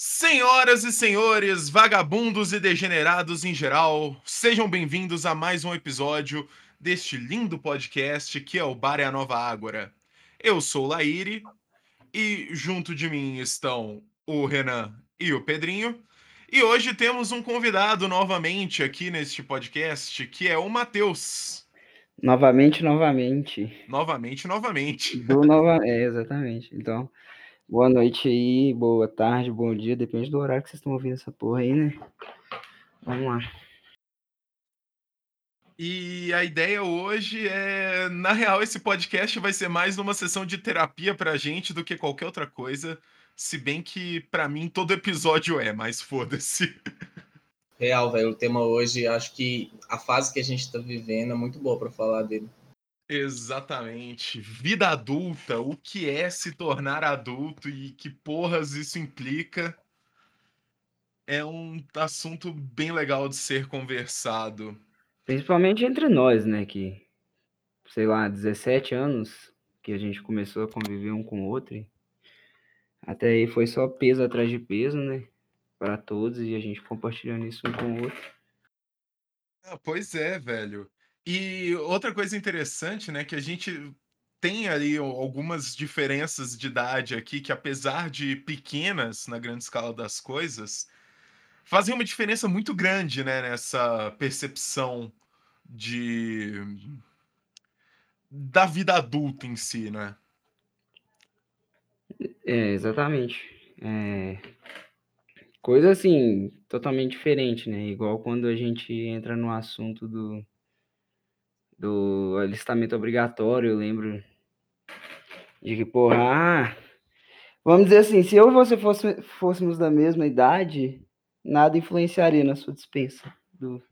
Senhoras e senhores, vagabundos e degenerados em geral, sejam bem-vindos a mais um episódio deste lindo podcast que é o Bar é a Nova Ágora. Eu sou o Laíri e junto de mim estão o Renan e o Pedrinho. E hoje temos um convidado novamente aqui neste podcast, que é o Matheus. Novamente, novamente. Novamente, novamente. Do nova... É, exatamente. Então, boa noite aí, boa tarde, bom dia, depende do horário que vocês estão ouvindo essa porra aí, né? Vamos lá. E a ideia hoje é, na real, esse podcast vai ser mais uma sessão de terapia pra gente do que qualquer outra coisa. Se bem que, pra mim, todo episódio é, mas foda-se. Real, velho. O tema hoje, acho que a fase que a gente tá vivendo é muito boa para falar dele. Exatamente. Vida adulta, o que é se tornar adulto e que porras isso implica. É um assunto bem legal de ser conversado. Principalmente entre nós, né? Que, sei lá, 17 anos que a gente começou a conviver um com o outro. Até aí foi só peso atrás de peso, né? Para todos e a gente compartilhando isso um com o outro. Ah, pois é, velho. E outra coisa interessante, né, que a gente tem ali algumas diferenças de idade aqui que apesar de pequenas na grande escala das coisas, fazem uma diferença muito grande, né, nessa percepção de da vida adulta em si, né? É, exatamente. É... Coisa assim, totalmente diferente, né? Igual quando a gente entra no assunto do, do alistamento obrigatório, eu lembro de que, porra, ah, vamos dizer assim, se eu e você fosse, fôssemos da mesma idade, nada influenciaria na sua dispensa do,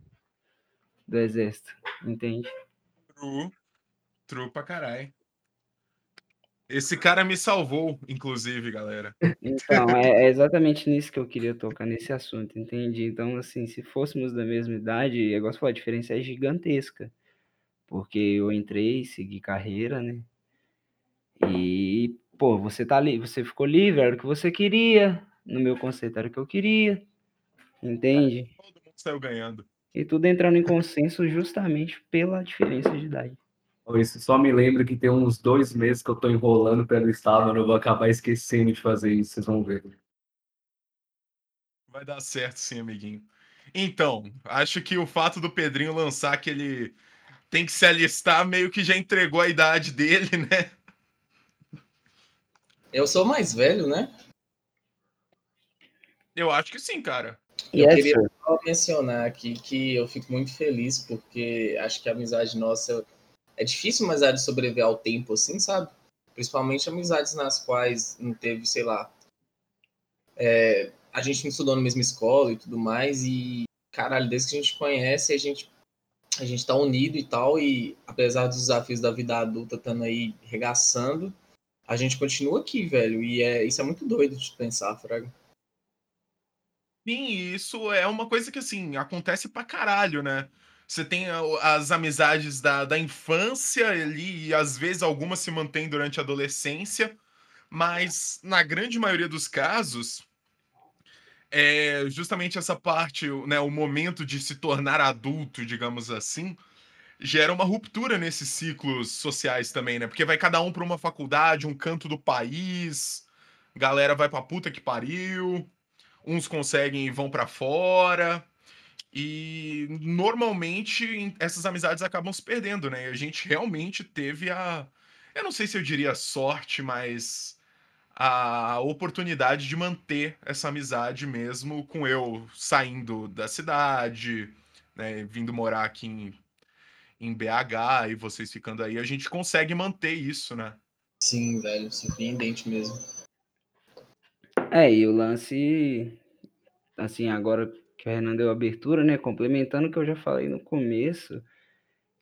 do exército, entende? True, true pra caralho. Esse cara me salvou, inclusive, galera. Então, é, é, exatamente nisso que eu queria tocar, nesse assunto, entendi. Então, assim, se fôssemos da mesma idade, de falar, a diferença é gigantesca. Porque eu entrei, segui carreira, né? E, pô, você tá ali, você ficou livre, era o que você queria. No meu conceito, era o que eu queria. Entende? Todo mundo saiu ganhando. E tudo entrando em consenso justamente pela diferença de idade. Isso só me lembra que tem uns dois meses que eu tô enrolando pelo estado, eu vou acabar esquecendo de fazer isso, vocês vão ver. Vai dar certo sim, amiguinho. Então, acho que o fato do Pedrinho lançar que ele tem que se alistar meio que já entregou a idade dele, né? Eu sou mais velho, né? Eu acho que sim, cara. Eu yes, queria só mencionar aqui que eu fico muito feliz porque acho que a amizade nossa é difícil uma amizade sobreviver ao tempo assim, sabe? Principalmente amizades nas quais não teve, sei lá. É, a gente não estudou na mesma escola e tudo mais, e caralho, desde que a gente conhece, a gente, a gente tá unido e tal, e apesar dos desafios da vida adulta estando aí regaçando, a gente continua aqui, velho, e é, isso é muito doido de pensar, Fraga. Sim, isso é uma coisa que, assim, acontece pra caralho, né? Você tem as amizades da, da infância ali, e às vezes algumas se mantêm durante a adolescência, mas na grande maioria dos casos, é justamente essa parte, né, o momento de se tornar adulto, digamos assim, gera uma ruptura nesses ciclos sociais também, né? Porque vai cada um para uma faculdade, um canto do país, galera vai pra puta que pariu, uns conseguem e vão para fora. E normalmente essas amizades acabam se perdendo, né? E a gente realmente teve a. Eu não sei se eu diria sorte, mas a oportunidade de manter essa amizade mesmo com eu saindo da cidade, né? Vindo morar aqui em, em BH e vocês ficando aí, a gente consegue manter isso, né? Sim, velho, surpreendente mesmo. É, e o lance, assim, agora que o Renan deu abertura, né? Complementando o que eu já falei no começo.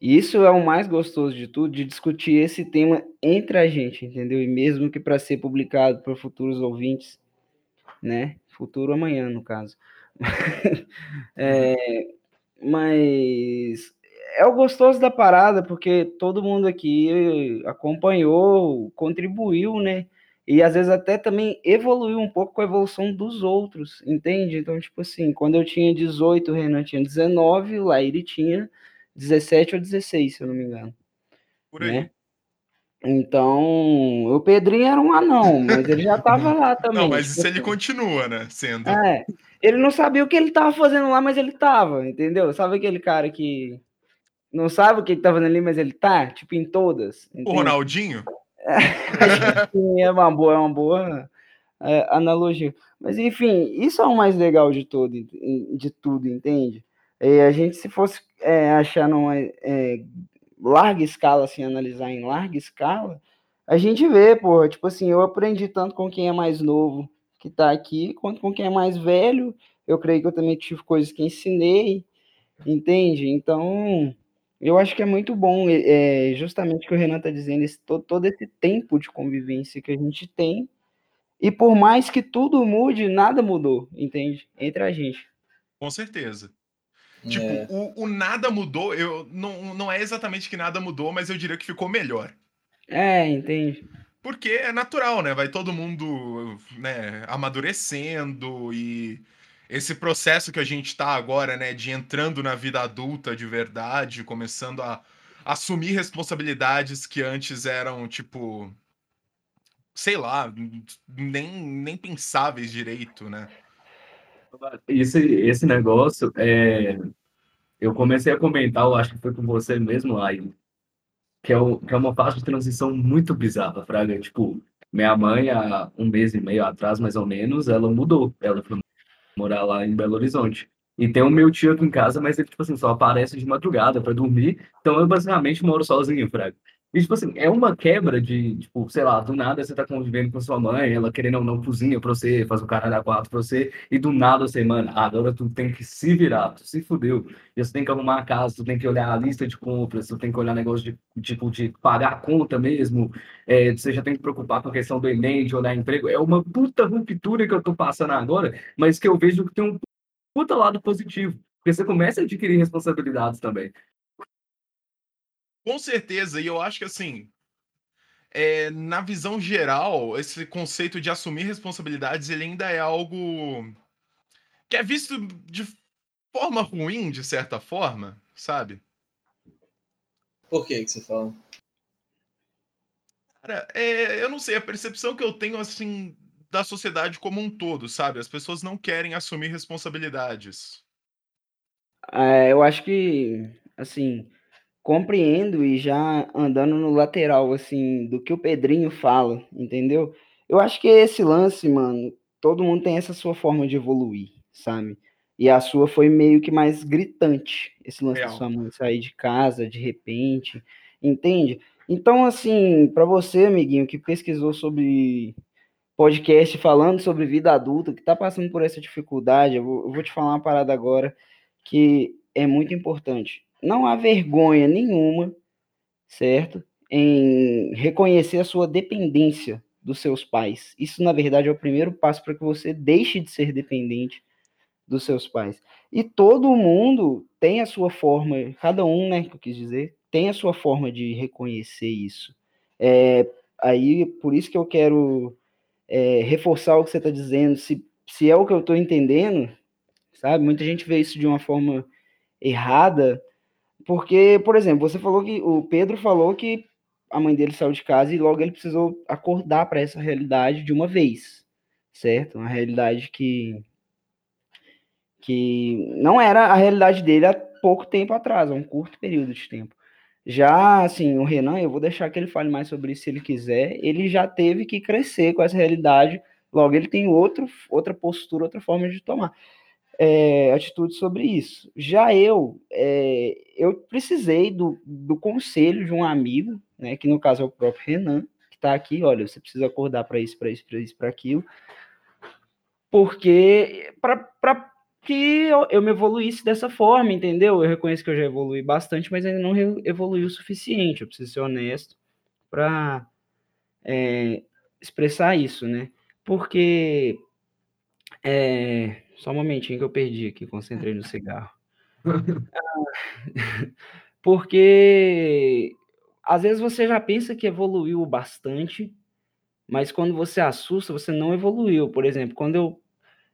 Isso é o mais gostoso de tudo, de discutir esse tema entre a gente, entendeu? E mesmo que para ser publicado para futuros ouvintes, né? Futuro amanhã, no caso. é, mas é o gostoso da parada, porque todo mundo aqui acompanhou, contribuiu, né? E às vezes até também evoluiu um pouco com a evolução dos outros, entende? Então, tipo assim, quando eu tinha 18, o Renan tinha 19, o Laíri tinha 17 ou 16, se eu não me engano. Por aí. Né? Então, o Pedrinho era um anão, mas ele já estava lá também. Não, mas tipo isso ele assim. continua, né? Sendo. É, ele não sabia o que ele estava fazendo lá, mas ele estava, entendeu? Sabe aquele cara que não sabe o que ele tá fazendo ali, mas ele tá, tipo, em todas. O entende? Ronaldinho? Sim, é uma boa, é uma boa é, analogia. Mas enfim, isso é o mais legal de tudo, de tudo, entende? E a gente, se fosse é, achar numa é, larga escala, assim, analisar em larga escala, a gente vê, pô, tipo assim, eu aprendi tanto com quem é mais novo que tá aqui, quanto com quem é mais velho. Eu creio que eu também tive coisas que ensinei, entende? Então, eu acho que é muito bom, é, justamente o que o Renan está dizendo, esse, todo esse tempo de convivência que a gente tem, e por mais que tudo mude, nada mudou, entende? Entre a gente. Com certeza. Tipo, É. o, o nada mudou, eu não, não é exatamente que nada mudou, mas eu diria que ficou melhor. É, entende? Porque é natural, né? Vai todo mundo né, amadurecendo e esse processo que a gente tá agora, né, de entrando na vida adulta de verdade, começando a assumir responsabilidades que antes eram, tipo, sei lá, nem, nem pensáveis direito, né? Esse, esse negócio, é, eu comecei a comentar, eu acho que foi com você mesmo, aí, que é, o, que é uma fase de transição muito bizarra, Fraga. Tipo, minha mãe, há um mês e meio atrás, mais ou menos, ela mudou. Ela foi morar lá em Belo Horizonte. E tem o meu tio aqui em casa, mas ele, tipo assim, só aparece de madrugada para dormir. Então eu basicamente moro sozinho, Fraga. E, tipo assim, é uma quebra de, tipo, sei lá, do nada você tá convivendo com sua mãe, ela querendo ou não cozinha pra você, faz o cara da quatro pra você, e do nada você, mano, agora tu tem que se virar, tu se fudeu. E você tem que arrumar a casa, tu tem que olhar a lista de compras, tu tem que olhar negócio de, tipo, de pagar a conta mesmo, é, você já tem que preocupar com a questão do Enem, de olhar emprego. É uma puta ruptura que eu tô passando agora, mas que eu vejo que tem um puta lado positivo. Porque você começa a adquirir responsabilidades também. Com certeza, e eu acho que assim, é, na visão geral, esse conceito de assumir responsabilidades, ele ainda é algo que é visto de forma ruim, de certa forma, sabe? Por que que você fala? Cara, é, eu não sei, a percepção que eu tenho, assim, da sociedade como um todo, sabe? As pessoas não querem assumir responsabilidades. É, eu acho que, assim, compreendo e já andando no lateral, assim, do que o Pedrinho fala, entendeu? Eu acho que esse lance, mano, todo mundo tem essa sua forma de evoluir, sabe? E a sua foi meio que mais gritante, esse lance da Real. sua mãe sair de casa de repente, entende? Então, assim, para você, amiguinho, que pesquisou sobre podcast falando sobre vida adulta, que tá passando por essa dificuldade, eu vou, eu vou te falar uma parada agora que é muito importante. Não há vergonha nenhuma, certo? Em reconhecer a sua dependência dos seus pais. Isso, na verdade, é o primeiro passo para que você deixe de ser dependente dos seus pais. E todo mundo tem a sua forma, cada um, né, que eu quis dizer, tem a sua forma de reconhecer isso. É, aí, por isso que eu quero é, reforçar o que você está dizendo, se, se é o que eu estou entendendo, sabe? Muita gente vê isso de uma forma errada, porque, por exemplo, você falou que o Pedro falou que a mãe dele saiu de casa e logo ele precisou acordar para essa realidade de uma vez, certo? Uma realidade que que não era a realidade dele há pouco tempo atrás, há um curto período de tempo. Já, assim, o Renan, eu vou deixar que ele fale mais sobre isso se ele quiser, ele já teve que crescer com essa realidade, logo ele tem outro, outra postura, outra forma de tomar é, atitude sobre isso. Já eu, é, eu precisei do, do conselho de um amigo, né, que no caso é o próprio Renan, que está aqui, olha, você precisa acordar para isso, para isso, para isso, para aquilo, porque para que eu, eu, me evoluísse dessa forma, entendeu? Eu reconheço que eu já evolui bastante, mas ainda não evolui o suficiente. Eu preciso ser honesto para é, expressar isso, né? Porque é, só um momentinho que eu perdi aqui, concentrei no cigarro. Porque às vezes você já pensa que evoluiu bastante, mas quando você assusta, você não evoluiu. Por exemplo, quando eu.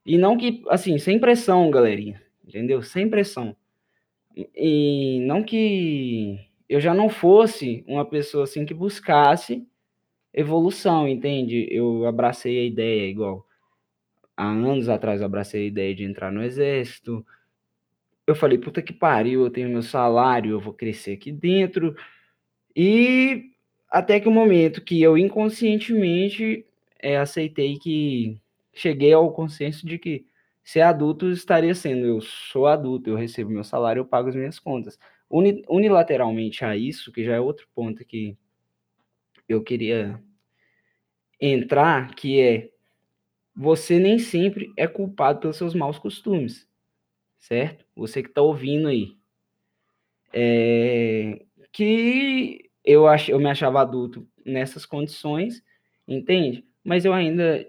E não que, assim, sem pressão, galerinha, entendeu? Sem pressão. E não que eu já não fosse uma pessoa assim que buscasse evolução, entende? Eu abracei a ideia, igual há anos atrás eu abracei a ideia de entrar no exército. Eu falei, puta que pariu, eu tenho meu salário, eu vou crescer aqui dentro. E até que o momento que eu inconscientemente é, aceitei que cheguei ao consenso de que ser adulto estaria sendo eu sou adulto, eu recebo meu salário, eu pago as minhas contas. Uni, unilateralmente a isso, que já é outro ponto que eu queria entrar, que é você nem sempre é culpado pelos seus maus costumes, certo? Você que está ouvindo aí. É, que eu, ach, eu me achava adulto nessas condições, entende? Mas eu ainda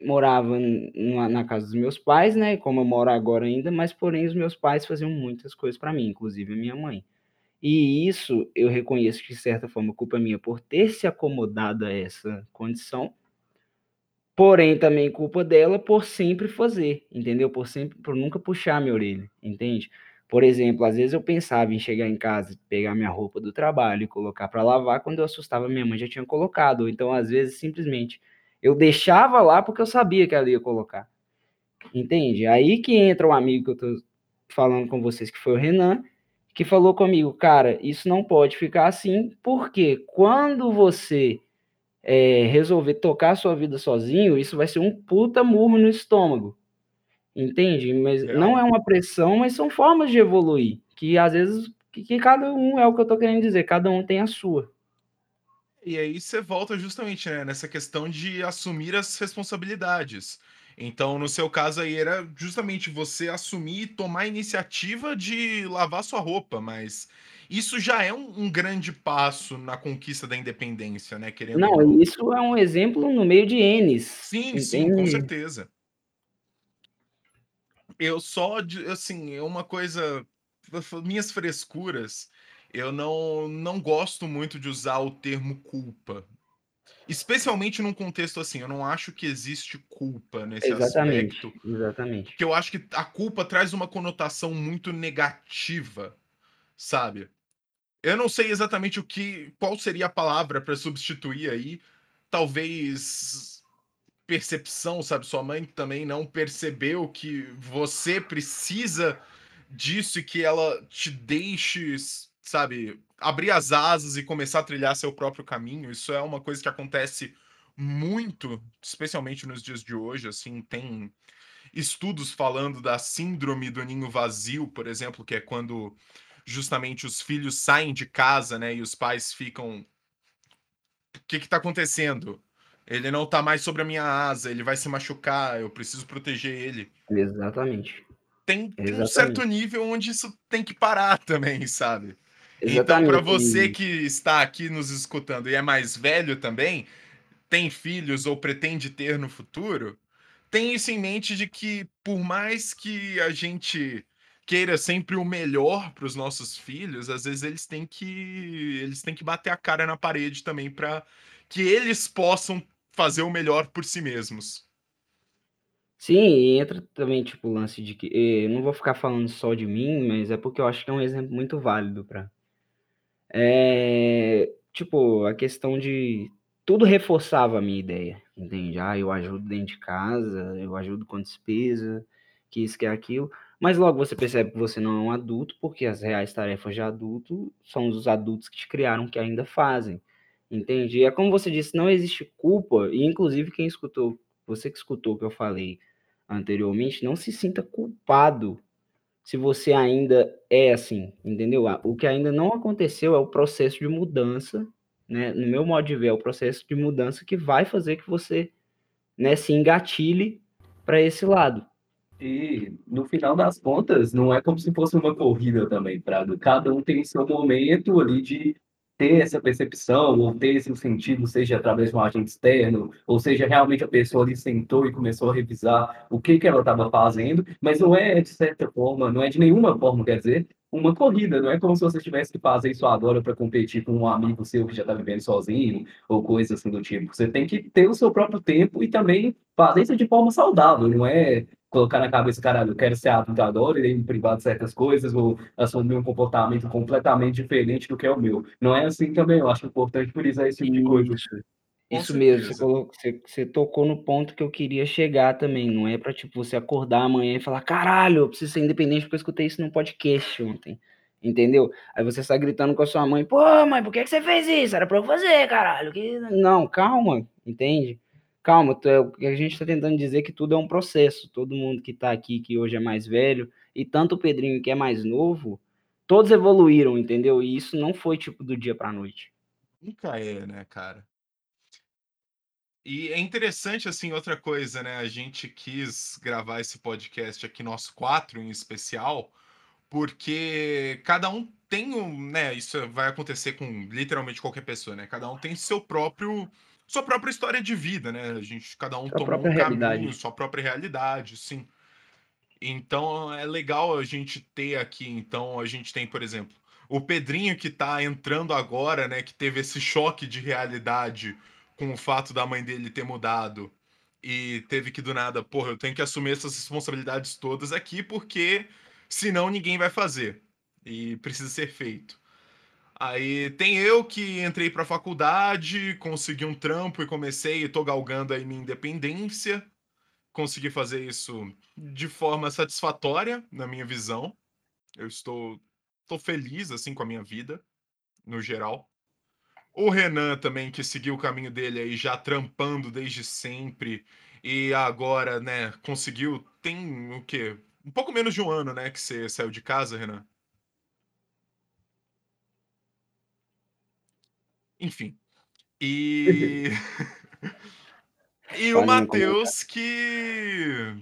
morava na, na, casa dos meus pais, né? Como eu moro agora ainda, mas porém os meus pais faziam muitas coisas para mim, inclusive a minha mãe. E isso eu reconheço que, de certa forma, culpa minha por ter se acomodado a essa condição, porém também culpa dela por sempre fazer, entendeu? Por sempre, por nunca puxar minha orelha, entende? Por exemplo, às vezes eu pensava em chegar em casa, pegar minha roupa do trabalho e colocar para lavar, quando eu assustava minha mãe já tinha colocado, ou então às vezes simplesmente eu deixava lá porque eu sabia que ela ia colocar. Entende? Aí que entra um amigo que eu tô falando com vocês, que foi o Renan, que falou comigo, cara, isso não pode ficar assim, porque quando você é, resolver tocar a sua vida sozinho, isso vai ser um puta murro no estômago. Entende? Mas Legal. não é uma pressão, mas são formas de evoluir. Que às vezes, que, que cada um é o que eu tô querendo dizer, cada um tem a sua. E aí você volta justamente, né, nessa questão de assumir as responsabilidades. Então, no seu caso aí, era justamente você assumir e tomar a iniciativa de lavar sua roupa, mas isso já é um, um grande passo na conquista da independência, né? Querendo Não, isso é um exemplo no meio de N's. Sim, entende? sim, com certeza. Eu só, assim, é uma coisa. Minhas frescuras eu não, não gosto muito de usar o termo culpa. Especialmente num contexto assim, eu não acho que existe culpa nesse exatamente, aspecto. Exatamente. Porque eu acho que a culpa traz uma conotação muito negativa, sabe? Eu não sei exatamente o que, qual seria a palavra para substituir aí. Talvez percepção, sabe? Sua mãe também não percebeu que você precisa disso e que ela te deixe sabe, abrir as asas e começar a trilhar seu próprio caminho. Isso é uma coisa que acontece muito, especialmente nos dias de hoje, assim, tem estudos falando da síndrome do ninho vazio, por exemplo, que é quando justamente os filhos saem de casa, né, e os pais ficam o que que tá acontecendo? Ele não tá mais sobre a minha asa, ele vai se machucar, eu preciso proteger ele. Exatamente. Tem, tem um certo nível onde isso tem que parar também, sabe? Então, para você que está aqui nos escutando e é mais velho também, tem filhos ou pretende ter no futuro, tem isso em mente de que por mais que a gente queira sempre o melhor para os nossos filhos, às vezes eles têm que eles têm que bater a cara na parede também para que eles possam fazer o melhor por si mesmos. Sim, entra também tipo o lance de que eh, eu não vou ficar falando só de mim, mas é porque eu acho que é um exemplo muito válido para é, tipo, a questão de tudo reforçava a minha ideia, entende? Ah, eu ajudo dentro de casa, eu ajudo com despesa, que isso, que aquilo. Mas logo você percebe que você não é um adulto, porque as reais tarefas de adulto são os adultos que te criaram que ainda fazem, entende? É como você disse, não existe culpa, e inclusive quem escutou, você que escutou o que eu falei anteriormente, não se sinta culpado se você ainda é assim, entendeu? O que ainda não aconteceu é o processo de mudança, né? No meu modo de ver, é o processo de mudança que vai fazer que você, né, se engatilhe para esse lado. E no final das contas, não é como se fosse uma corrida também, Prado. Cada um tem seu momento ali de ter essa percepção ou ter esse sentido, seja através de um agente externo, ou seja, realmente a pessoa ali sentou e começou a revisar o que, que ela estava fazendo, mas não é, de certa forma, não é de nenhuma forma, quer dizer, uma corrida, não é como se você tivesse que fazer isso agora para competir com um amigo seu que já está vivendo sozinho, ou coisa assim do tipo. Você tem que ter o seu próprio tempo e também fazer isso de forma saudável, não é colocar na cabeça, caralho, eu quero ser adulto agora e me privar de certas coisas, ou assumir um comportamento completamente diferente do que é o meu. Não é assim também, eu acho importante frisar esse tipo de coisa. Isso, mesmo, você, colocou, você, você, tocou no ponto que eu queria chegar também, não é para tipo, você acordar amanhã e falar, caralho, eu preciso ser independente porque eu escutei isso no podcast ontem, entendeu? Aí você está gritando com a sua mãe, pô, mãe, por que, que você fez isso? Era para eu fazer, caralho. Que... Não, calma, entende? Calma, é, a gente está tentando dizer que tudo é um processo. Todo mundo que está aqui, que hoje é mais velho, e tanto o Pedrinho que é mais novo, todos evoluíram, entendeu? E isso não foi tipo do dia para noite. Nunca é, né, cara? E é interessante, assim, outra coisa, né? A gente quis gravar esse podcast aqui, nós quatro em especial, porque cada um tem um, né? Isso vai acontecer com literalmente qualquer pessoa, né? Cada um tem seu próprio sua própria história de vida, né? A gente, cada um sua tomou um realidade. caminho, sua própria realidade, sim. Então é legal a gente ter aqui. Então a gente tem, por exemplo, o Pedrinho que tá entrando agora, né? Que teve esse choque de realidade com o fato da mãe dele ter mudado e teve que do nada, porra, eu tenho que assumir essas responsabilidades todas aqui porque senão ninguém vai fazer e precisa ser feito. Aí tem eu que entrei para a faculdade, consegui um trampo e comecei e tô galgando aí minha independência. Consegui fazer isso de forma satisfatória, na minha visão. Eu estou tô feliz assim com a minha vida no geral. O Renan também que seguiu o caminho dele aí já trampando desde sempre e agora, né, conseguiu tem o quê? Um pouco menos de um ano, né, que você saiu de casa, Renan? Enfim. E. e o Matheus que.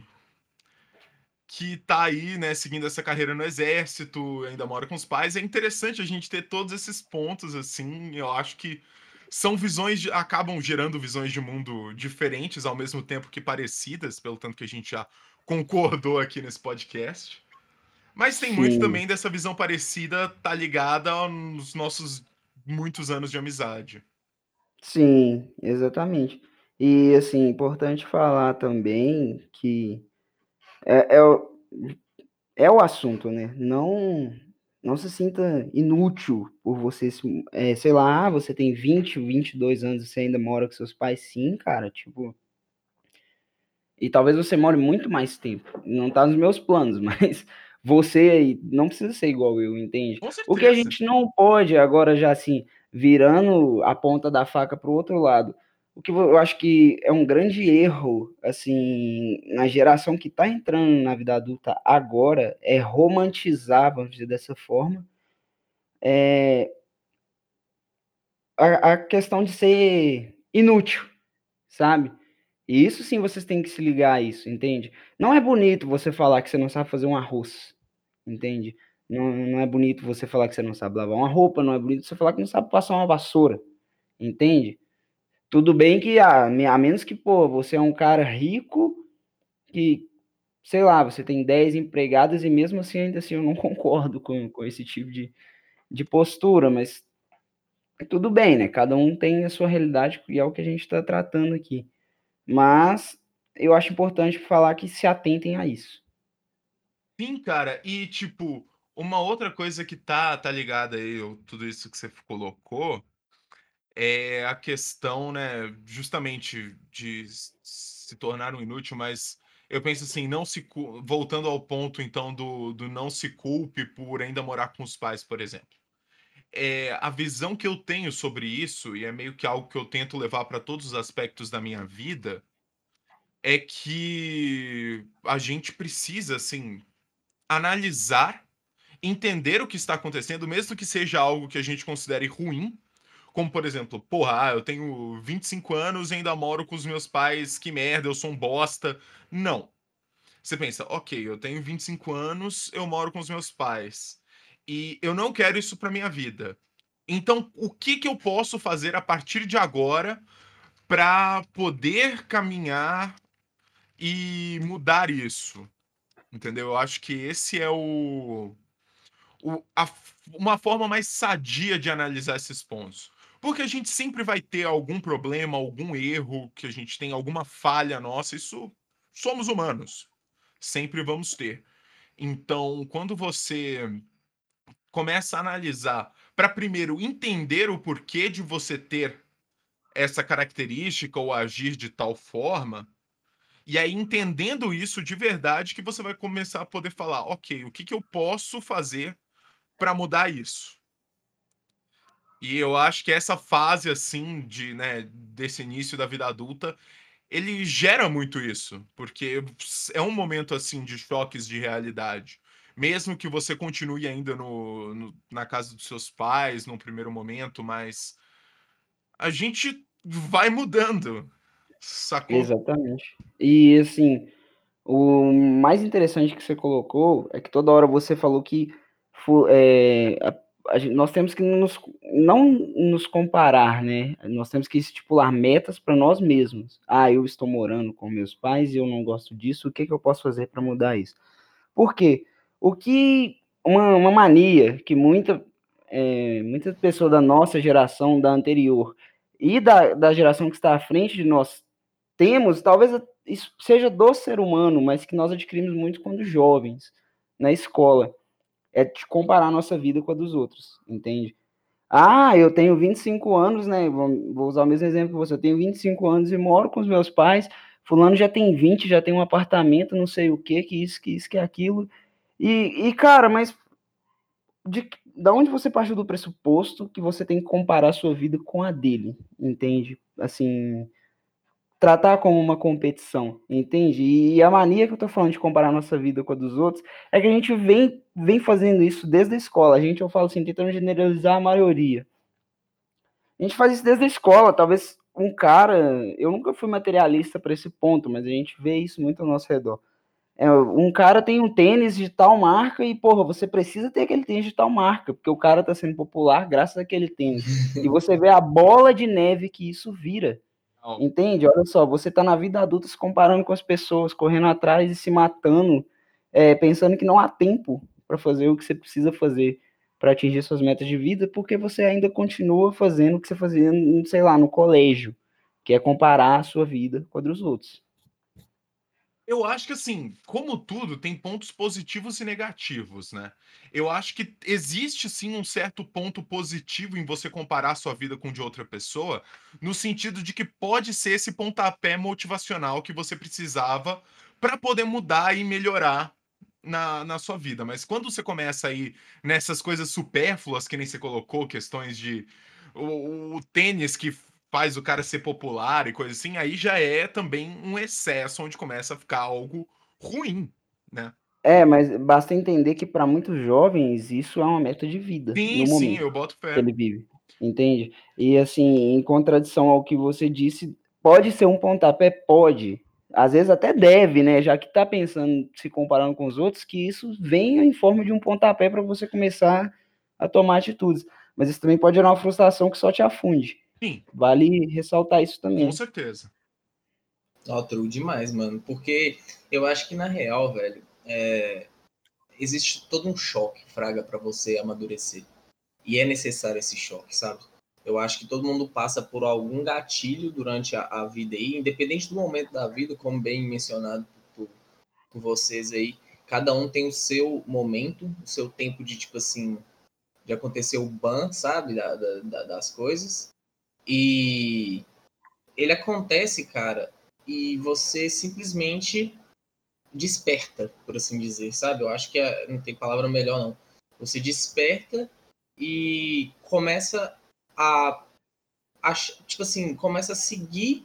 Que tá aí, né, seguindo essa carreira no exército, ainda mora com os pais. É interessante a gente ter todos esses pontos, assim. Eu acho que são visões, de, acabam gerando visões de mundo diferentes, ao mesmo tempo que parecidas, pelo tanto que a gente já concordou aqui nesse podcast. Mas tem Sim. muito também dessa visão parecida, tá ligada aos nossos muitos anos de amizade. Sim, exatamente. E, assim, importante falar também que é, é, o, é o assunto, né? Não, não se sinta inútil por você, é, sei lá, você tem 20, 22 anos e você ainda mora com seus pais, sim, cara, tipo. E talvez você more muito mais tempo. Não tá nos meus planos, mas você aí não precisa ser igual eu, entende? O que a gente não pode agora já assim, virando a ponta da faca para o outro lado. O que eu acho que é um grande erro, assim, na geração que está entrando na vida adulta agora, é romantizar, vamos dizer dessa forma, é, a, a questão de ser inútil, sabe? E isso sim vocês têm que se ligar a isso, entende? Não é bonito você falar que você não sabe fazer um arroz, entende? Não, não é bonito você falar que você não sabe lavar uma roupa, não é bonito você falar que não sabe passar uma vassoura, entende? Tudo bem que, ah, a menos que, pô, você é um cara rico que, sei lá, você tem 10 empregadas e mesmo assim, ainda assim, eu não concordo com, com esse tipo de, de postura, mas tudo bem, né? Cada um tem a sua realidade e é o que a gente está tratando aqui. Mas eu acho importante falar que se atentem a isso. Sim, cara, e tipo, uma outra coisa que tá, tá ligada aí, tudo isso que você colocou, é a questão, né, justamente de se tornar um inútil, mas eu penso assim, não se voltando ao ponto então do, do não se culpe por ainda morar com os pais, por exemplo. É, a visão que eu tenho sobre isso, e é meio que algo que eu tento levar para todos os aspectos da minha vida, é que a gente precisa, assim, analisar, entender o que está acontecendo, mesmo que seja algo que a gente considere ruim, como por exemplo, porra, ah, eu tenho 25 anos e ainda moro com os meus pais, que merda, eu sou um bosta. Não. Você pensa, ok, eu tenho 25 anos, eu moro com os meus pais. E eu não quero isso pra minha vida. Então, o que que eu posso fazer a partir de agora para poder caminhar e mudar isso? Entendeu? Eu acho que esse é o, o a, uma forma mais sadia de analisar esses pontos. Porque a gente sempre vai ter algum problema, algum erro, que a gente tem alguma falha nossa, isso somos humanos. Sempre vamos ter. Então, quando você começa a analisar para primeiro entender o porquê de você ter essa característica ou agir de tal forma, e aí entendendo isso de verdade que você vai começar a poder falar, ok, o que, que eu posso fazer para mudar isso? E eu acho que essa fase, assim, de, né, desse início da vida adulta, ele gera muito isso, porque é um momento, assim, de choques de realidade. Mesmo que você continue ainda no, no na casa dos seus pais, num primeiro momento, mas a gente vai mudando, sacou? Exatamente. E, assim, o mais interessante que você colocou é que toda hora você falou que é, gente, nós temos que nos, não nos comparar, né? Nós temos que estipular metas para nós mesmos. Ah, eu estou morando com meus pais e eu não gosto disso, o que, que eu posso fazer para mudar isso? Por quê? O que uma, uma mania que muita, é, muitas pessoas da nossa geração, da anterior, e da, da geração que está à frente de nós temos, talvez isso seja do ser humano, mas que nós adquirimos muito quando jovens, na escola é de comparar a nossa vida com a dos outros, entende? Ah, eu tenho 25 anos, né? Vou usar o mesmo exemplo que você. Eu tenho 25 anos e moro com os meus pais. Fulano já tem 20, já tem um apartamento, não sei o que, que isso, que isso, que aquilo. E, e cara, mas de, da onde você partiu do pressuposto que você tem que comparar a sua vida com a dele, entende? Assim, tratar como uma competição, entende? E a mania que eu tô falando de comparar nossa vida com a dos outros é que a gente vem, vem fazendo isso desde a escola. A gente, eu falo assim, tentando generalizar a maioria. A gente faz isso desde a escola. Talvez um cara, eu nunca fui materialista para esse ponto, mas a gente vê isso muito ao nosso redor. É, um cara tem um tênis de tal marca e, porra, você precisa ter aquele tênis de tal marca, porque o cara tá sendo popular graças àquele tênis. e você vê a bola de neve que isso vira. Entende? Olha só, você está na vida adulta se comparando com as pessoas, correndo atrás e se matando, é, pensando que não há tempo para fazer o que você precisa fazer para atingir suas metas de vida, porque você ainda continua fazendo o que você fazia, sei lá, no colégio, que é comparar a sua vida com a dos outros. Eu acho que assim, como tudo, tem pontos positivos e negativos, né? Eu acho que existe sim um certo ponto positivo em você comparar a sua vida com de outra pessoa, no sentido de que pode ser esse pontapé motivacional que você precisava para poder mudar e melhorar na, na sua vida. Mas quando você começa aí nessas coisas supérfluas, que nem você colocou, questões de o, o tênis que faz o cara ser popular e coisa assim, aí já é também um excesso onde começa a ficar algo ruim, né? É, mas basta entender que para muitos jovens isso é uma meta de vida. Sim, sim, eu boto fé. Que ele vive, entende? E assim, em contradição ao que você disse, pode ser um pontapé, pode. Às vezes até deve, né? Já que tá pensando, se comparando com os outros, que isso venha em forma de um pontapé para você começar a tomar atitudes. Mas isso também pode gerar uma frustração que só te afunde. Sim. Vale ressaltar isso também. Com certeza. Ó, oh, true demais, mano. Porque eu acho que na real, velho, é... existe todo um choque, fraga, para você amadurecer. E é necessário esse choque, sabe? Eu acho que todo mundo passa por algum gatilho durante a, a vida aí, independente do momento da vida, como bem mencionado por, por vocês aí. Cada um tem o seu momento, o seu tempo de, tipo assim, de acontecer o ban, sabe? Da, da, das coisas. E ele acontece, cara, e você simplesmente desperta, por assim dizer, sabe? Eu acho que é, não tem palavra melhor, não. Você desperta e começa a, a tipo assim, começa a seguir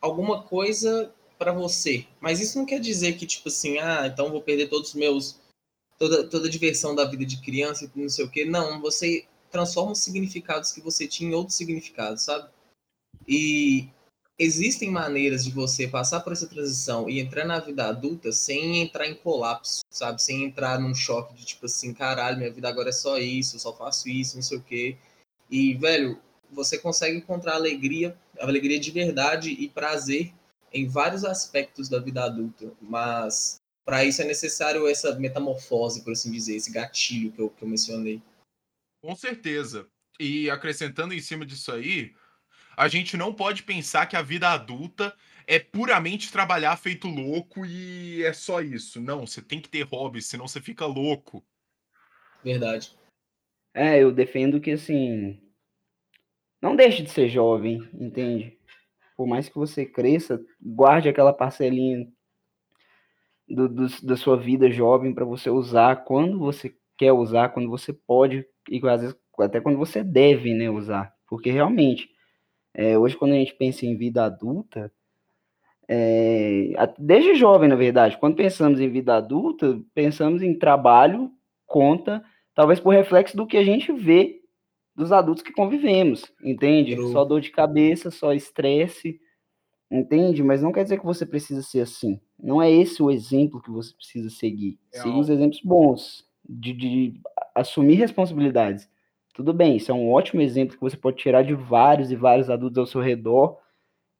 alguma coisa para você. Mas isso não quer dizer que, tipo assim, ah, então vou perder todos os meus. toda, toda a diversão da vida de criança e não sei o quê. Não, você transforma os significados que você tinha em outros significados, sabe? E existem maneiras de você passar por essa transição e entrar na vida adulta sem entrar em colapso, sabe? Sem entrar num choque de tipo assim, caralho, minha vida agora é só isso, eu só faço isso, não sei o quê. E, velho, você consegue encontrar alegria, alegria de verdade e prazer em vários aspectos da vida adulta, mas para isso é necessário essa metamorfose, por assim dizer, esse gatilho que eu, que eu mencionei. Com certeza. E acrescentando em cima disso aí, a gente não pode pensar que a vida adulta é puramente trabalhar feito louco e é só isso. Não, você tem que ter hobby, senão você fica louco. Verdade. É, eu defendo que assim. Não deixe de ser jovem, entende? Por mais que você cresça, guarde aquela parcelinha do, do, da sua vida jovem para você usar quando você quer usar, quando você pode e às vezes até quando você deve né, usar. Porque realmente, é, hoje quando a gente pensa em vida adulta, é, desde jovem, na verdade, quando pensamos em vida adulta, pensamos em trabalho, conta, talvez por reflexo do que a gente vê dos adultos que convivemos, entende? Só dor de cabeça, só estresse, entende? Mas não quer dizer que você precisa ser assim. Não é esse o exemplo que você precisa seguir. É Siga os exemplos bons, de, de assumir responsabilidades. Tudo bem, isso é um ótimo exemplo que você pode tirar de vários e vários adultos ao seu redor,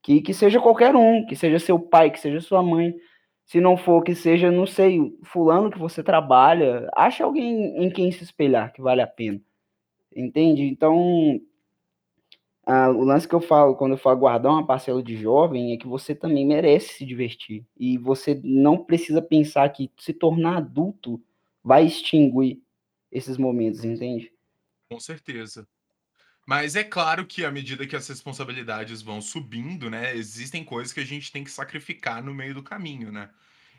que, que seja qualquer um, que seja seu pai, que seja sua mãe, se não for, que seja, não sei, fulano que você trabalha, ache alguém em quem se espelhar, que vale a pena. Entende? Então, ah, o lance que eu falo, quando eu falo guardar uma parcela de jovem, é que você também merece se divertir. E você não precisa pensar que se tornar adulto vai extinguir esses momentos, entende? Com certeza. Mas é claro que à medida que as responsabilidades vão subindo, né, existem coisas que a gente tem que sacrificar no meio do caminho, né?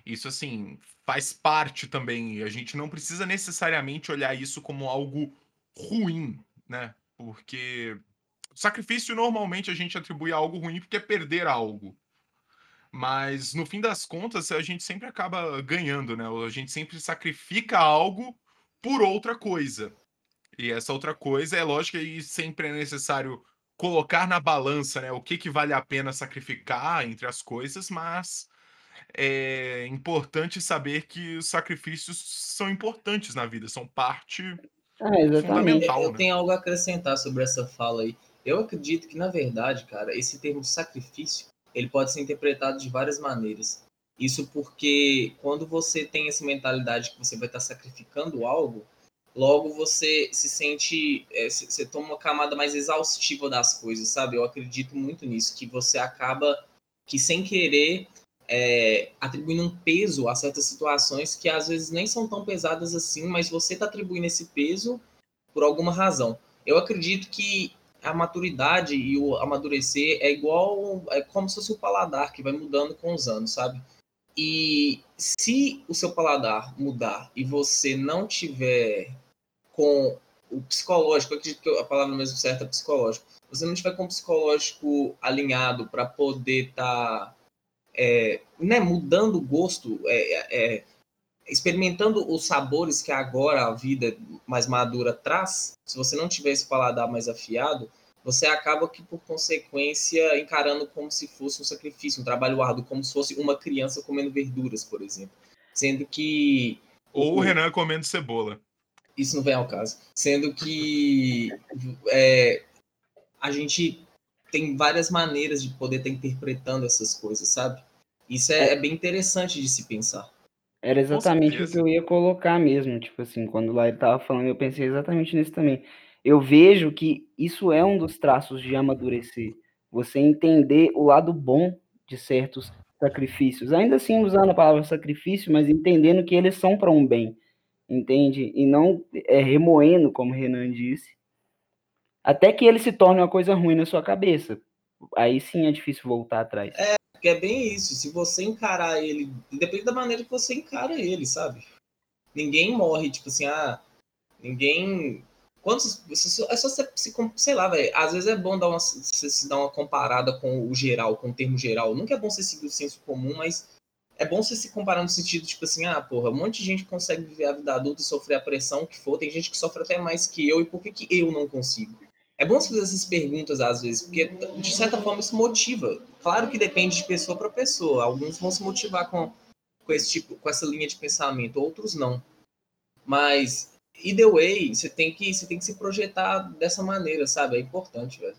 Isso, assim, faz parte também. A gente não precisa necessariamente olhar isso como algo ruim, né? Porque sacrifício normalmente a gente atribui a algo ruim porque é perder algo. Mas no fim das contas, a gente sempre acaba ganhando, né? A gente sempre sacrifica algo por outra coisa. E essa outra coisa é lógico que sempre é necessário colocar na balança, né, o que que vale a pena sacrificar entre as coisas, mas é importante saber que os sacrifícios são importantes na vida, são parte é, fundamental. Eu né? tenho algo a acrescentar sobre essa fala aí. Eu acredito que, na verdade, cara, esse termo sacrifício, ele pode ser interpretado de várias maneiras. Isso porque quando você tem essa mentalidade que você vai estar sacrificando algo, logo você se sente, é, você toma uma camada mais exaustiva das coisas, sabe? Eu acredito muito nisso, que você acaba que sem querer é, atribuindo um peso a certas situações que às vezes nem são tão pesadas assim, mas você está atribuindo esse peso por alguma razão. Eu acredito que a maturidade e o amadurecer é igual, é como se fosse o paladar que vai mudando com os anos, sabe? E se o seu paladar mudar e você não tiver com o psicológico, acredito que a palavra mesmo certa é psicológico. Você não tiver com o psicológico alinhado para poder estar tá, é, né, mudando o gosto, é, é, experimentando os sabores que agora a vida mais madura traz, se você não tiver esse paladar mais afiado, você acaba que, por consequência, encarando como se fosse um sacrifício, um trabalho árduo, como se fosse uma criança comendo verduras, por exemplo. Sendo que. Ou o Renan comendo cebola isso não vem ao caso. Sendo que é, a gente tem várias maneiras de poder estar interpretando essas coisas, sabe? Isso é, é bem interessante de se pensar. Era exatamente o que eu ia colocar mesmo, tipo assim, quando lá ele tava falando, eu pensei exatamente nisso também. Eu vejo que isso é um dos traços de amadurecer. Você entender o lado bom de certos sacrifícios. Ainda assim usando a palavra sacrifício, mas entendendo que eles são para um bem entende? E não é, remoendo, como Renan disse, até que ele se torne uma coisa ruim na sua cabeça. Aí sim é difícil voltar atrás. É, porque é bem isso. Se você encarar ele, depende da maneira que você encara ele, sabe? Ninguém morre, tipo assim, ah, ninguém. Quantos. É só você se. Sei lá, velho. Às vezes é bom dar uma, você se dar uma comparada com o geral, com o termo geral. Nunca é bom você seguir o senso comum, mas é bom você se comparar no sentido, tipo assim, ah, porra, um monte de gente consegue viver a vida adulta e sofrer a pressão que for, tem gente que sofre até mais que eu, e por que, que eu não consigo? É bom você fazer essas perguntas às vezes, porque de certa forma isso motiva. Claro que depende de pessoa para pessoa. Alguns vão se motivar com, com esse tipo, com essa linha de pensamento, outros não. Mas either way, você tem que, você tem que se projetar dessa maneira, sabe? É importante, velho.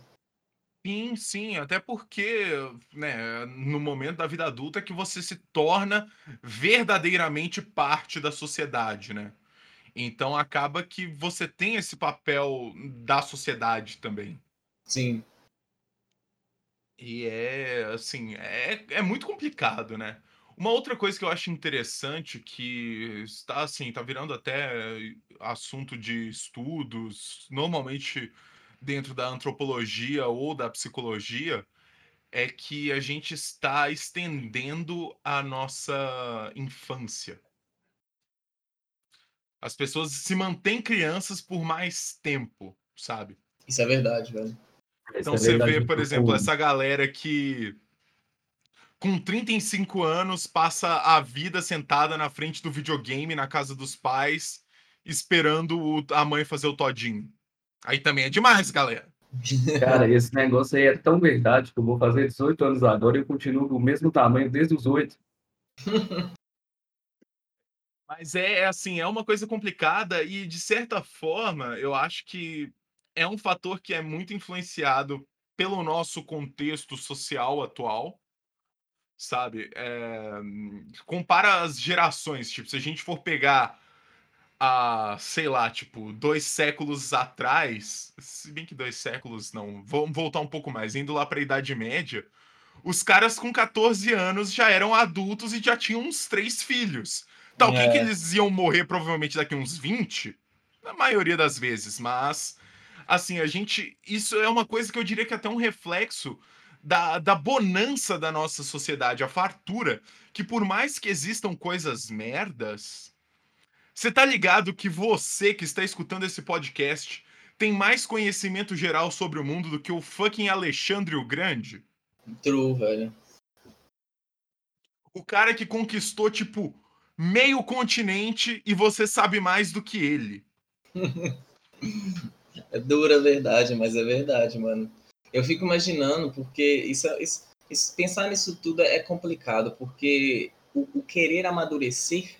Sim, sim, até porque, né, no momento da vida adulta é que você se torna verdadeiramente parte da sociedade, né? Então acaba que você tem esse papel da sociedade também. Sim. E é, assim, é, é muito complicado, né? Uma outra coisa que eu acho interessante, que está, assim, tá virando até assunto de estudos, normalmente dentro da antropologia ou da psicologia, é que a gente está estendendo a nossa infância. As pessoas se mantêm crianças por mais tempo, sabe? Isso é verdade, velho. Então é você verdade, vê, por tipo, exemplo, essa galera que com 35 anos passa a vida sentada na frente do videogame na casa dos pais, esperando o- a mãe fazer o todinho. Aí também é demais, galera. Cara, esse negócio aí é tão verdade que eu vou fazer 18 anos agora e eu continuo do mesmo tamanho desde os 8. Mas é é assim, é uma coisa complicada e de certa forma, eu acho que é um fator que é muito influenciado pelo nosso contexto social atual, sabe? Eh, compara as gerações, tipo, se a gente for pegar há, sei lá, tipo, 2 séculos atrás, se bem que 2 séculos não, vamos voltar um pouco mais, indo lá pra Idade Média, os caras com 14 anos já eram adultos e já tinham uns 3 filhos. Tá, o que É. que eles iam morrer provavelmente daqui uns 20? Na maioria das vezes, mas assim, a gente isso é uma coisa que eu diria que é até um reflexo da da bonança da nossa sociedade, a fartura, que por mais que existam coisas merdas, você tá ligado que você que está escutando esse podcast tem mais conhecimento geral sobre o mundo do que o fucking Alexandre o Grande? True, velho. O cara que conquistou, tipo, meio continente e você sabe mais do que ele. É dura a verdade, mas é verdade, mano. Eu fico imaginando, porque isso, isso- isso- pensar nisso tudo é complicado, porque o, o querer amadurecer,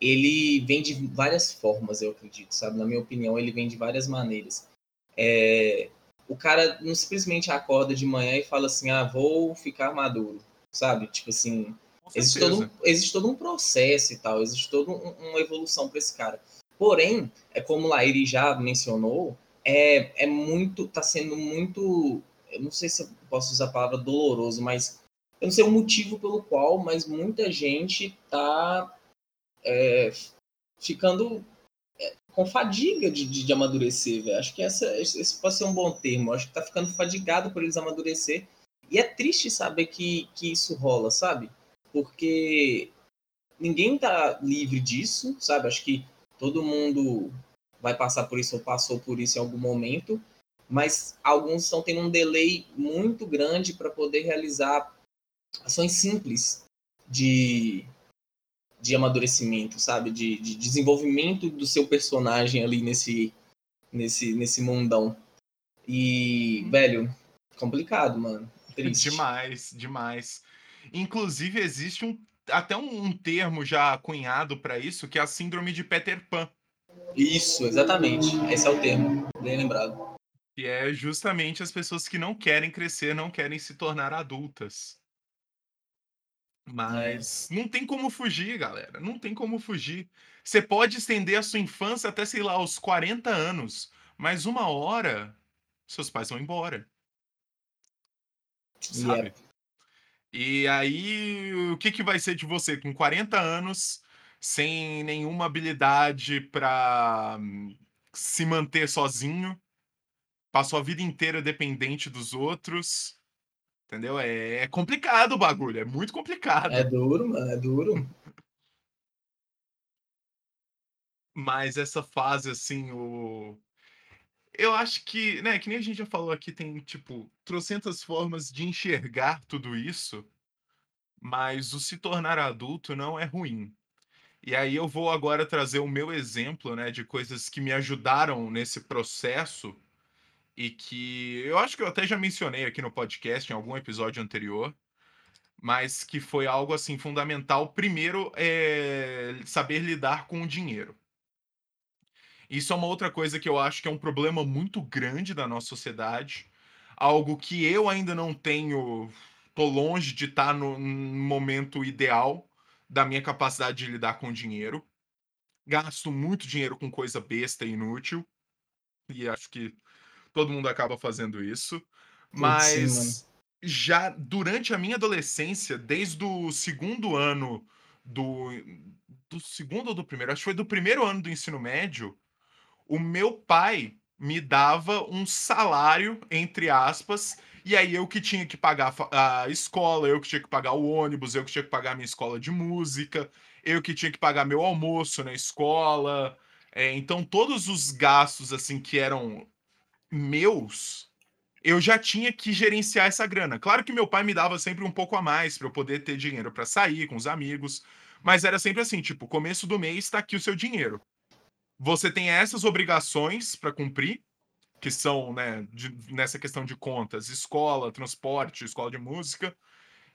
ele vem de várias formas, eu acredito, sabe? Na minha opinião, ele vem de várias maneiras. É, o cara não simplesmente acorda de manhã e fala assim, ah, vou ficar maduro, sabe? Tipo assim, Existe todo, um, existe todo um processo e tal, existe toda um- uma evolução para esse cara. Porém, é como o Laíri já mencionou, é, é muito, tá sendo muito, eu não sei se eu posso usar a palavra doloroso, mas eu não sei o motivo pelo qual, mas muita gente tá é, ficando é, com fadiga de, de, de amadurecer, velho. Acho que essa, esse pode ser um bom termo. Acho que tá ficando fadigado por eles amadurecer. E é triste saber que, que isso rola, sabe? porque ninguém tá livre disso, sabe? Acho que todo mundo vai passar por isso ou passou por isso em algum momento, mas alguns estão tendo um delay muito grande para poder realizar ações simples de, de amadurecimento, sabe? De, de desenvolvimento do seu personagem ali nesse, nesse, nesse mundão. E, velho, complicado, mano. Triste. Demais, demais. Inclusive, existe um, até um, um termo já cunhado para isso, que é a síndrome de Peter Pan, Isso, exatamente. Esse é o termo. Bem lembrado. que é justamente as pessoas que não querem crescer, não querem se tornar adultas. Mas não tem como fugir, galera. Não tem como fugir. Você pode estender a sua infância até, sei lá, aos 40 anos, mas uma hora seus pais vão embora. Sabe? Yep. E aí, o que que vai ser de você com 40 anos, sem nenhuma habilidade pra hum, se manter sozinho, passou a vida inteira dependente dos outros, entendeu? É, é complicado o bagulho, é muito complicado. É duro, mano, é duro. Mas essa fase, assim, o... Eu acho que, né, que nem a gente já falou aqui, tem, tipo, trocentas formas de enxergar tudo isso, mas o se tornar adulto não é ruim. E aí eu vou agora trazer o meu exemplo, né, de coisas que me ajudaram nesse processo e que eu acho que eu até já mencionei aqui no podcast em algum episódio anterior, mas que foi algo assim fundamental. Primeiro é saber lidar com o dinheiro. Isso é uma outra coisa que eu acho que é um problema muito grande da nossa sociedade, algo que eu ainda não tenho tô longe de estar no momento ideal da minha capacidade de lidar com dinheiro. Gasto muito dinheiro com coisa besta e inútil, e acho que todo mundo acaba fazendo isso. Mas já durante a minha adolescência, desde o segundo ano do do segundo ou do primeiro, acho que foi do primeiro ano do ensino médio, o meu pai me dava um salário, entre aspas, e aí eu que tinha que pagar a escola, eu que tinha que pagar o ônibus, eu que tinha que pagar a minha escola de música, eu que tinha que pagar meu almoço na escola. É, então todos os gastos assim que eram meus, eu já tinha que gerenciar essa grana. Claro que meu pai me dava sempre um pouco a mais para eu poder ter dinheiro para sair com os amigos, mas era sempre assim, tipo, começo do mês está aqui o seu dinheiro. Você tem essas obrigações para cumprir, que são, né, de, nessa questão de contas, escola, transporte, escola de música,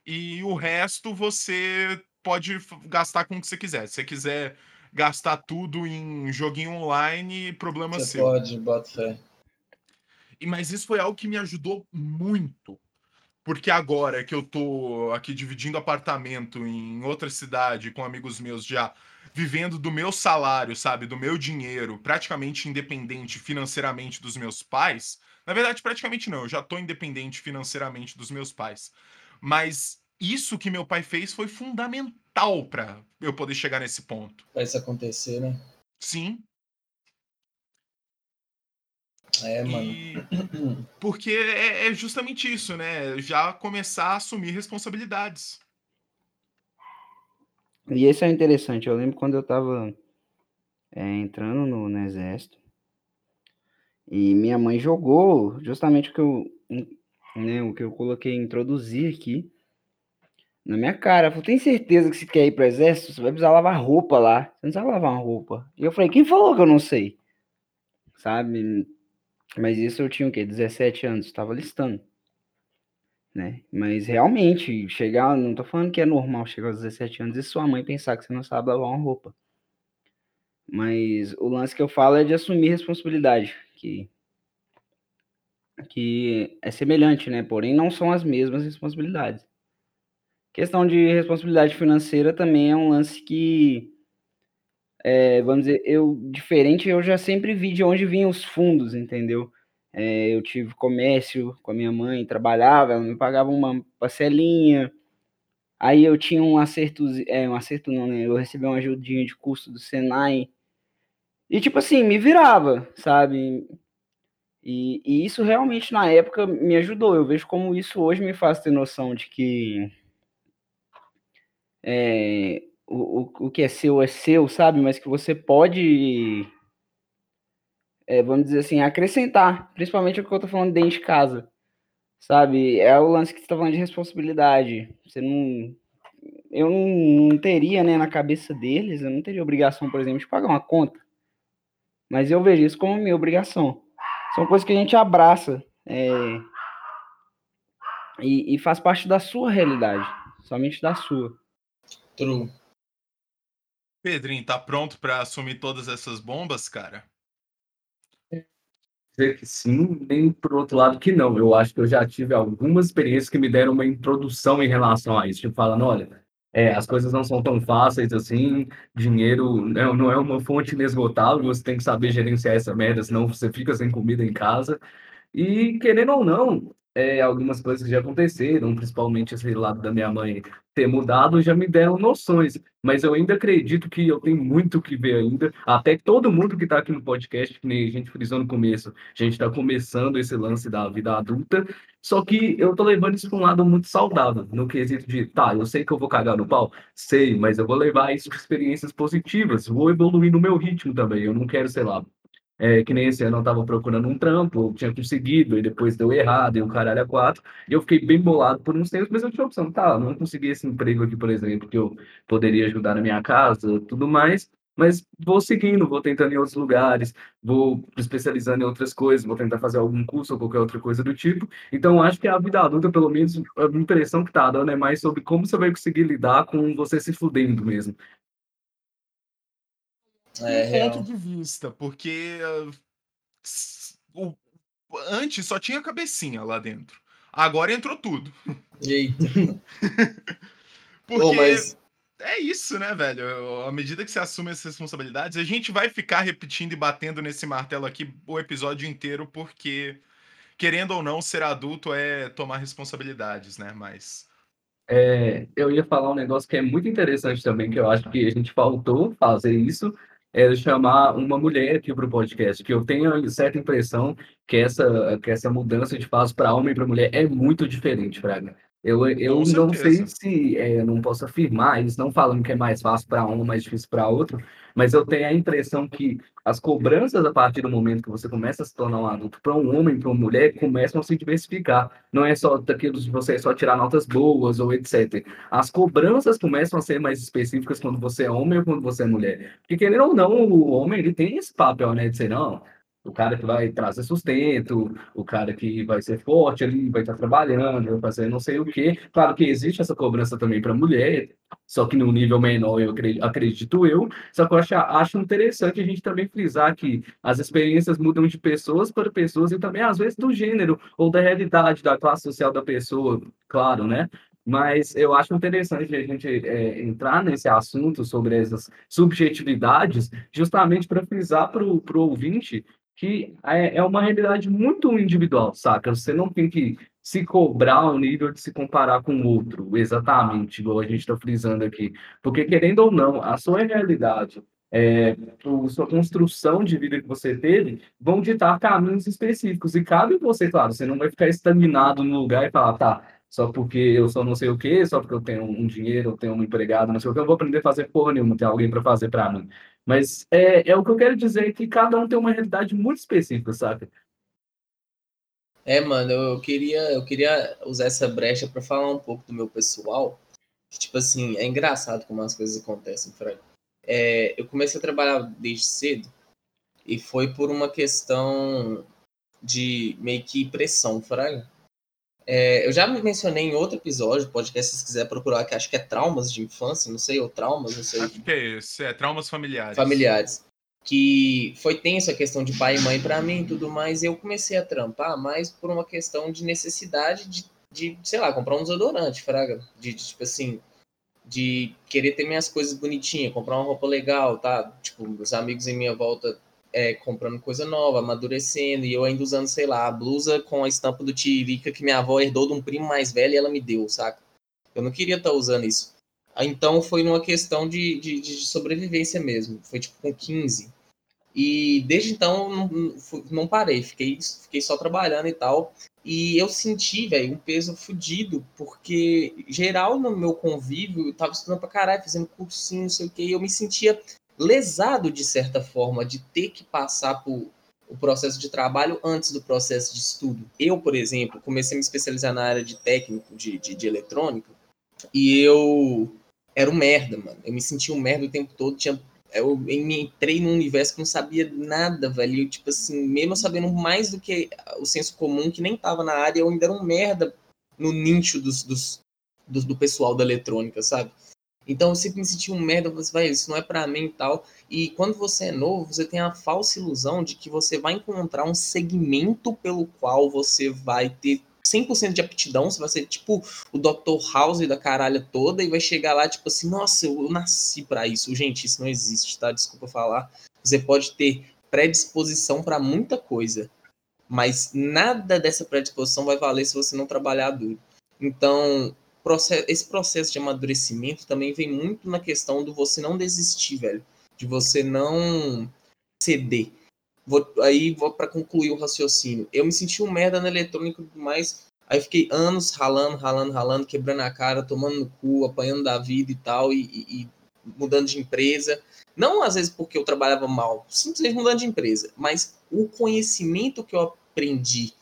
e o resto você pode gastar com o que você quiser. Se você quiser gastar tudo em joguinho online, problema você seu. pode, bota fé. E, mas isso foi algo que me ajudou muito. Porque agora que eu tô aqui dividindo apartamento em outra cidade com amigos meus já vivendo do meu salário, sabe, do meu dinheiro, praticamente independente financeiramente dos meus pais. Na verdade, praticamente não, eu já tô independente financeiramente dos meus pais. Mas isso que meu pai fez foi fundamental para eu poder chegar nesse ponto. Pra isso acontecer, né? Sim. É, mano. E... Porque é, é justamente isso, né? Já começar a assumir responsabilidades. E esse é interessante. Eu lembro quando eu estava é, entrando no, no, exército e minha mãe jogou justamente o que eu, né, o que eu coloquei introduzir aqui na minha cara. Falou, tem certeza que você quer ir para o exército? Você vai precisar lavar roupa lá. Você não sabe lavar uma roupa. E eu falei, quem falou que eu não sei? Sabe? Mas isso eu tinha o quê? 17 anos, estava listando né? Mas realmente, chegar, não tô falando que é normal chegar aos 17 anos e sua mãe pensar que você não sabe lavar uma roupa. Mas o lance que eu falo é de assumir responsabilidade, que que é semelhante, né? Porém não são as mesmas responsabilidades. Questão de responsabilidade financeira também é um lance que é, vamos dizer, eu diferente, eu já sempre vi de onde vinham os fundos, entendeu? É, eu tive comércio com a minha mãe, trabalhava, ela me pagava uma parcelinha. Aí eu tinha um acerto, é, um acerto não, né? Eu recebi uma ajudinha de custo do Senai. E tipo assim, me virava, sabe? E, e, isso realmente na época me ajudou. Eu vejo como isso hoje me faz ter noção de que é, o, o, o que é seu é seu, sabe? Mas que você pode é, vamos dizer assim, acrescentar, principalmente o que eu tô falando dentro de casa, sabe? É o lance que você tá falando de responsabilidade. Você não. Eu não, não teria, né, na cabeça deles, eu não teria obrigação, por exemplo, de pagar uma conta. Mas eu vejo isso como minha obrigação. São coisas que a gente abraça é, e, e faz parte da sua realidade, somente da sua. True. Pedrinho, tá pronto para assumir todas essas bombas, cara? Dizer que sim, nem por outro lado que não. Eu acho que eu já tive algumas experiências que me deram uma introdução em relação a isso, tipo, falando, olha, é, as coisas não são tão fáceis assim, dinheiro não, não é uma fonte inesgotável, você tem que saber gerenciar essa merda, senão você fica sem comida em casa. E, querendo ou não, é, algumas coisas que já aconteceram, principalmente esse lado da minha mãe ter mudado, já me deram noções. Mas eu ainda acredito que eu tenho muito que ver ainda. Até todo mundo que está aqui no podcast, que nem a gente frisou no começo, a gente está começando esse lance da vida adulta. Só que eu tô levando isso para um lado muito saudável, no quesito de, tá, eu sei que eu vou cagar no pau, sei, mas eu vou levar isso para experiências positivas, vou evoluir no meu ritmo também. Eu não quero, sei lá, é, que nem esse ano eu tava procurando um trampo, eu tinha conseguido, e depois deu errado, e o caralho é quatro, e eu fiquei bem bolado por uns tempos, mas eu tinha opção, tá, não consegui esse emprego aqui, por exemplo, que eu poderia ajudar na minha casa, tudo mais, mas vou seguindo, vou tentando em outros lugares, vou especializando em outras coisas, vou tentar fazer algum curso ou qualquer outra coisa do tipo. Então, acho que a vida adulta, pelo menos, a impressão que tá dando é mais sobre como você vai conseguir lidar com você se fudendo mesmo. É, um real. ponto de vista, porque o- antes só tinha cabecinha lá dentro. Agora entrou tudo. Eita. Porque Pô, mas é isso, né, velho? À medida que você assume essas responsabilidades, a gente vai ficar repetindo e batendo nesse martelo aqui o episódio inteiro, porque, querendo ou não, ser adulto é tomar responsabilidades, né? Mas. É, eu ia falar um negócio que é muito interessante também, que eu acho que a gente faltou fazer isso, é chamar uma mulher aqui para o podcast, que eu tenho certa impressão que essa, que essa mudança de fase para homem e para mulher é muito diferente, Fraga. Eu, eu Com não sei se é, não posso afirmar isso, não falando que é mais fácil para um, mais difícil para outro, mas eu tenho a impressão que as cobranças a partir do momento que você começa a se tornar um adulto para um homem, para uma mulher, começam a se diversificar. Não é só daquilo de você só tirar notas boas ou etc. As cobranças começam a ser mais específicas quando você é homem ou quando você é mulher. Porque, querendo ou não, o homem ele tem esse papel, né? De ser, não, o cara que vai trazer sustento, o cara que vai ser forte ali, vai estar trabalhando, vai fazer não sei o quê. Claro que existe essa cobrança também para mulher, só que num nível menor, eu acre- acredito eu. Só que eu acho, acho interessante a gente também frisar que as experiências mudam de pessoas para pessoas e também, às vezes, do gênero ou da realidade da classe social da pessoa, claro, né? Mas eu acho interessante a gente é, entrar nesse assunto sobre essas subjetividades, justamente para frisar para o ouvinte que é, é uma realidade muito individual, saca? Você não tem que se cobrar ao nível de se comparar com o outro, exatamente, igual a gente está frisando aqui. Porque, querendo ou não, a sua realidade, é, a sua construção de vida que você teve, vão ditar caminhos específicos. E cabe você, claro, você não vai ficar estagnado no lugar e falar, tá, só porque eu só não sei o quê, só porque eu tenho um dinheiro, eu tenho um empregado, não sei o que, eu vou aprender a fazer porra nenhuma, ter alguém para fazer para mim. Mas é, é o que eu quero dizer, que cada um tem uma realidade muito específica, sabe? É, mano, eu queria, eu queria usar essa brecha para falar um pouco do meu pessoal. Que, tipo assim, é engraçado como as coisas acontecem, Fred. É, eu comecei a trabalhar desde cedo e foi por uma questão de meio que pressão, Fraga. É, eu já mencionei em outro episódio, podcast, se quiser procurar, que acho que é traumas de infância, não sei, ou traumas, não sei. Acho que é isso, é traumas familiares. familiares. Que foi tenso a questão de pai e mãe para mim e tudo mais. E eu comecei a trampar mais por uma questão de necessidade de, de sei lá, comprar um desodorante, fraga. De, de, tipo assim, de querer ter minhas coisas bonitinhas, comprar uma roupa legal, tá? Tipo, os amigos em minha volta é, comprando coisa nova, amadurecendo, e eu ainda usando, sei lá, a blusa com a estampa do Tiririca que minha avó herdou de um primo mais velho e ela me deu, saca? Eu não queria estar usando isso. Então foi numa questão de, de, de sobrevivência mesmo. Foi tipo com 15. E desde então não, não parei, fiquei, fiquei só trabalhando e tal. E eu senti, velho, um peso fudido, porque geral no meu convívio, eu tava estudando pra caralho, fazendo cursinho, não sei o que, eu me sentia lesado de certa forma de ter que passar por o processo de trabalho antes do processo de estudo. Eu, por exemplo, comecei a me especializar na área de técnico de, de, de eletrônica e eu era um merda, mano. Eu me sentia um merda o tempo todo, tinha eu entrei num universo que não sabia nada, velho. Eu, tipo assim, mesmo sabendo mais do que o senso comum, que nem tava na área, eu ainda era um merda no nicho dos, dos, do, do pessoal da eletrônica, sabe? Então eu sempre me senti um merda, você vai, isso não é para mim e tal. E quando você é novo, você tem a falsa ilusão de que você vai encontrar um segmento pelo qual você vai ter 100% de aptidão, você vai ser tipo o Dr. House da caralha toda e vai chegar lá tipo assim, nossa, eu, nasci para isso. Gente, isso não existe, tá? Desculpa falar. Você pode ter predisposição para muita coisa, mas nada dessa predisposição vai valer se você não trabalhar duro. Então, esse processo de amadurecimento também vem muito na questão do você não desistir, velho. De você não ceder. Vou, aí, vou para concluir o raciocínio. Eu me senti um merda na eletrônica e tudo mais. Aí fiquei anos ralando, ralando, ralando, quebrando a cara, tomando no cu, apanhando da vida e tal, e, e, e mudando de empresa. Não às vezes porque eu trabalhava mal, simplesmente mudando de empresa. Mas o conhecimento que eu aprendi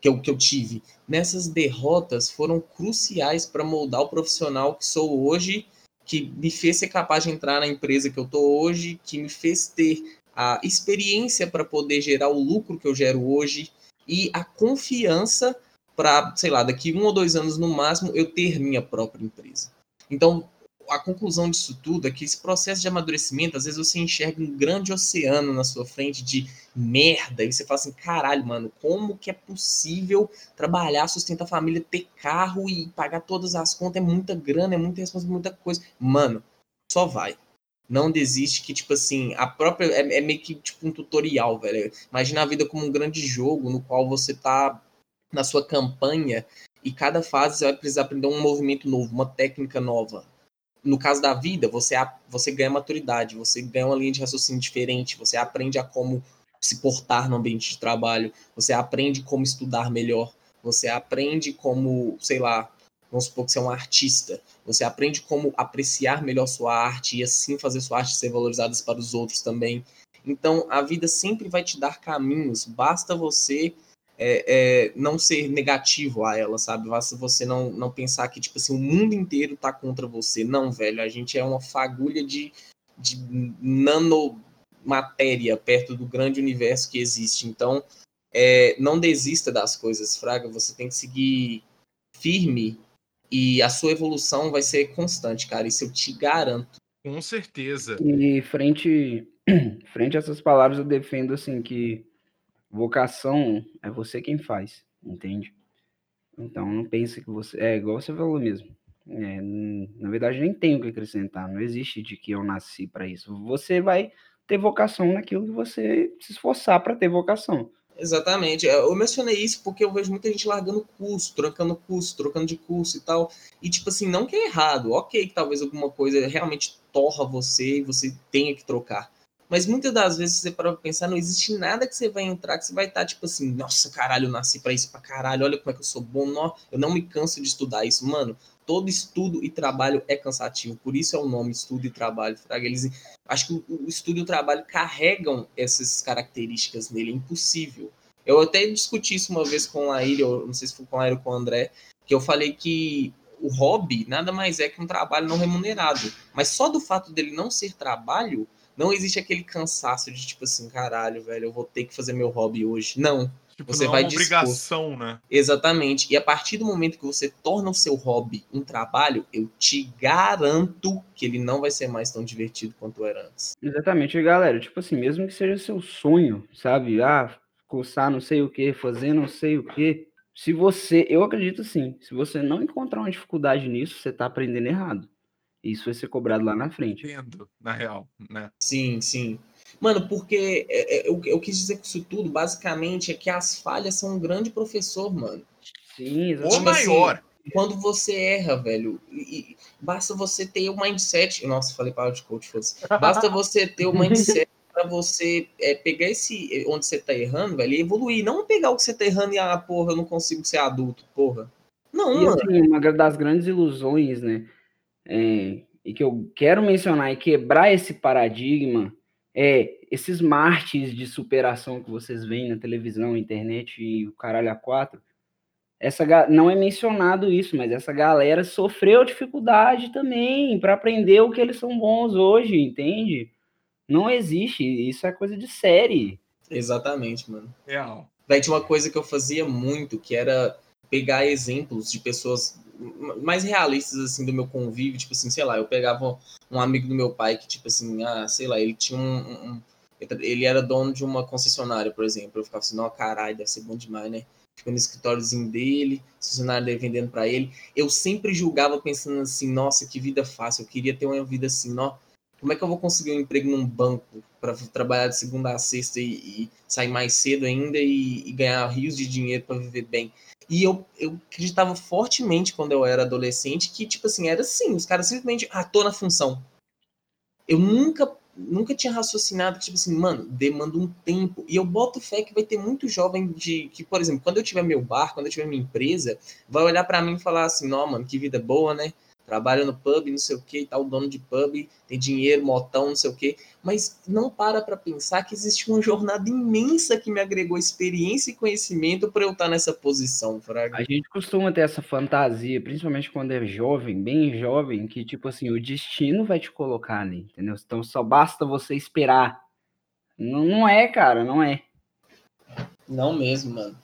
que eu, que eu tive nessas derrotas foram cruciais para moldar o profissional que sou hoje, que me fez ser capaz de entrar na empresa que eu tô hoje, que me fez ter a experiência para poder gerar o lucro que eu gero hoje e a confiança para, sei lá, daqui um ou dois anos no máximo eu ter minha própria empresa. Então, a conclusão disso tudo é que esse processo de amadurecimento, às vezes você enxerga um grande oceano na sua frente de merda, e você fala assim, caralho, mano, como que é possível trabalhar, sustentar a família, ter carro e pagar todas as contas, é muita grana, é muita responsabilidade, muita coisa. Mano, só vai. Não desiste, que, tipo assim, a própria. É, é meio que tipo um tutorial, velho. Imagina a vida como um grande jogo no qual você tá na sua campanha e cada fase você vai precisar aprender um movimento novo, uma técnica nova. No caso da vida, você, você ganha maturidade, você ganha uma linha de raciocínio diferente, você aprende a como se portar no ambiente de trabalho, você aprende como estudar melhor, você aprende como, sei lá, vamos supor que você é um artista, você aprende como apreciar melhor sua arte e assim fazer sua arte ser valorizada para os outros também. Então, a vida sempre vai te dar caminhos, basta você é, é, não ser negativo a ela, sabe? Basta você não, não pensar que, tipo assim, o mundo inteiro tá contra você. Não, velho, a gente é uma fagulha de, de nanomatéria perto do grande universo que existe. Então, é, não desista das coisas, Fraga. Você tem que seguir firme e a sua evolução vai ser constante, cara. Isso eu te garanto. Com certeza. E frente, frente a essas palavras, eu defendo assim que Vocação é você quem faz, entende? Então não pense que você. É igual você falou mesmo. É, na verdade, nem tenho o que acrescentar. Não existe de que eu nasci para isso. Você vai ter vocação naquilo que você se esforçar para ter vocação. Exatamente. É, eu mencionei isso porque eu vejo muita gente largando curso, trocando curso, trocando de curso e tal. E, tipo assim, não que é errado. Ok, que talvez alguma coisa realmente torra você e você tenha que trocar. Mas muitas das vezes você para pensar, não existe nada que você vai entrar que você vai estar tá, tipo assim, nossa, caralho, eu nasci para isso pra caralho, olha como é que eu sou bom, não, eu não me canso de estudar isso, mano. Todo estudo e trabalho é cansativo, por isso é o nome estudo e trabalho. Fraga. Eles, acho que o, estudo e o trabalho carregam essas características nele, é impossível. Eu até discuti isso uma vez com a Laíra, não sei se foi com a Laíra ou com o André, que eu falei que o hobby nada mais é que um trabalho não remunerado. Mas só do fato dele não ser trabalho, não existe aquele cansaço de tipo assim, caralho, velho, eu vou ter que fazer meu hobby hoje. Não. Tipo, você não vai é uma obrigação, né? Exatamente. E a partir do momento que você torna o seu hobby um trabalho, eu te garanto que ele não vai ser mais tão divertido quanto era antes. Exatamente, galera. Tipo assim, mesmo que seja seu sonho, sabe? Ah, cursar não sei o que, fazer não sei o que. Se você, eu acredito sim, se você não encontrar uma dificuldade nisso, você tá aprendendo errado. Isso vai ser cobrado lá na frente. Entendo, na real, né? Sim, sim. Mano, porque é, é, eu, eu quis dizer com isso tudo, basicamente, é que as falhas são um grande professor, mano. Sim, exatamente. O maior. Assim, quando você erra, velho, e, basta você ter o mindset. Nossa, falei para de coach, fosse. Basta você ter o mindset para você é, pegar esse onde você tá errando, velho, e evoluir. Não pegar o que você tá errando e, ah, porra, eu não consigo ser adulto, porra. Não, e, mano. Assim, uma das grandes ilusões, né? É, e que eu quero mencionar e quebrar esse paradigma é esses martes de superação que vocês veem na televisão, internet e o caralho a quatro. Essa não é mencionado isso, mas essa galera sofreu dificuldade também para aprender o que eles são bons hoje, entende? Não existe, isso é coisa de série. Exatamente, mano. Real. Daí tinha uma coisa que eu fazia muito, que era pegar exemplos de pessoas mais realistas, assim, do meu convívio, tipo assim, sei lá, eu pegava um amigo do meu pai que, tipo assim, ah, sei lá, ele tinha um, um ele era dono de uma concessionária, por exemplo, eu ficava assim, não, caralho, deve ser bom demais, né? Ficou no escritóriozinho dele, funcionário dele vendendo para ele, eu sempre julgava pensando assim, nossa, que vida fácil, eu queria ter uma vida assim, ó, como é que eu vou conseguir um emprego num banco para trabalhar de segunda a sexta e, e sair mais cedo ainda e, e ganhar rios de dinheiro para viver bem? E eu, eu acreditava fortemente quando eu era adolescente que, tipo assim, era assim, os caras simplesmente, ah, na função. Eu nunca, nunca tinha raciocinado que, tipo assim, mano, demanda um tempo. E eu boto fé que vai ter muito jovem de, que, por exemplo, quando eu tiver meu bar, quando eu tiver minha empresa, vai olhar para mim e falar assim, não, mano, que vida boa, né? Trabalha no pub, não sei o que, tal, dono de pub, tem dinheiro, motão, não sei o que, mas não para para pensar que existe uma jornada imensa que me agregou experiência e conhecimento para eu estar nessa posição, Fraga. A gente costuma ter essa fantasia, principalmente quando é jovem, bem jovem, que tipo assim, o destino vai te colocar ali, entendeu? Então só basta você esperar. Não, não é, cara, não é. Não mesmo, mano.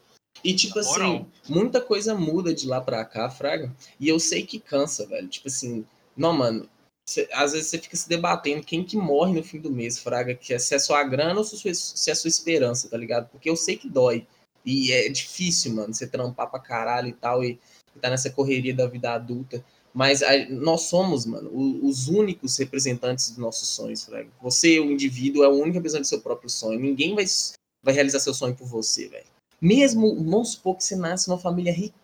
E, tipo assim, muita coisa muda de lá pra cá, Fraga. E eu sei que cansa, velho. Tipo assim, não, mano, cê- às vezes você fica se debatendo quem que morre no fim do mês, Fraga, que é se é sua grana ou se é sua- se é sua esperança, tá ligado? Porque eu sei que dói. E é difícil, mano, você trampar pra caralho e tal, e tá nessa correria da vida adulta. Mas a- nós somos, mano, o- os únicos representantes dos nossos sonhos, Fraga. Você, o indivíduo, é o único representante do seu próprio sonho. Ninguém vai, vai realizar seu sonho por você, velho. Mesmo, vamos supor que você nasce numa família rica,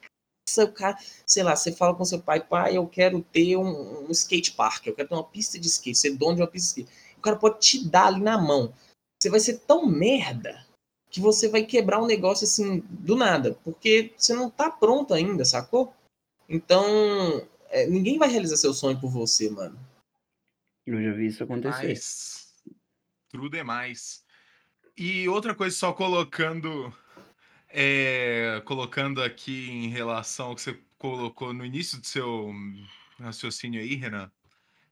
o cara, sei lá, você fala com seu pai, pai, eu quero ter um, um skate park, eu quero ter uma pista de skate, ser dono de uma pista de skate. O cara pode te dar ali na mão. Você vai ser tão merda que você vai quebrar um negócio assim do nada, porque você não tá pronto ainda, sacou? Então, é, ninguém vai realizar seu sonho por você, mano. Eu já vi isso acontecer. Mas, true demais. E outra coisa, só colocando, é, colocando aqui em relação ao que você colocou no início do seu raciocínio aí, Renan.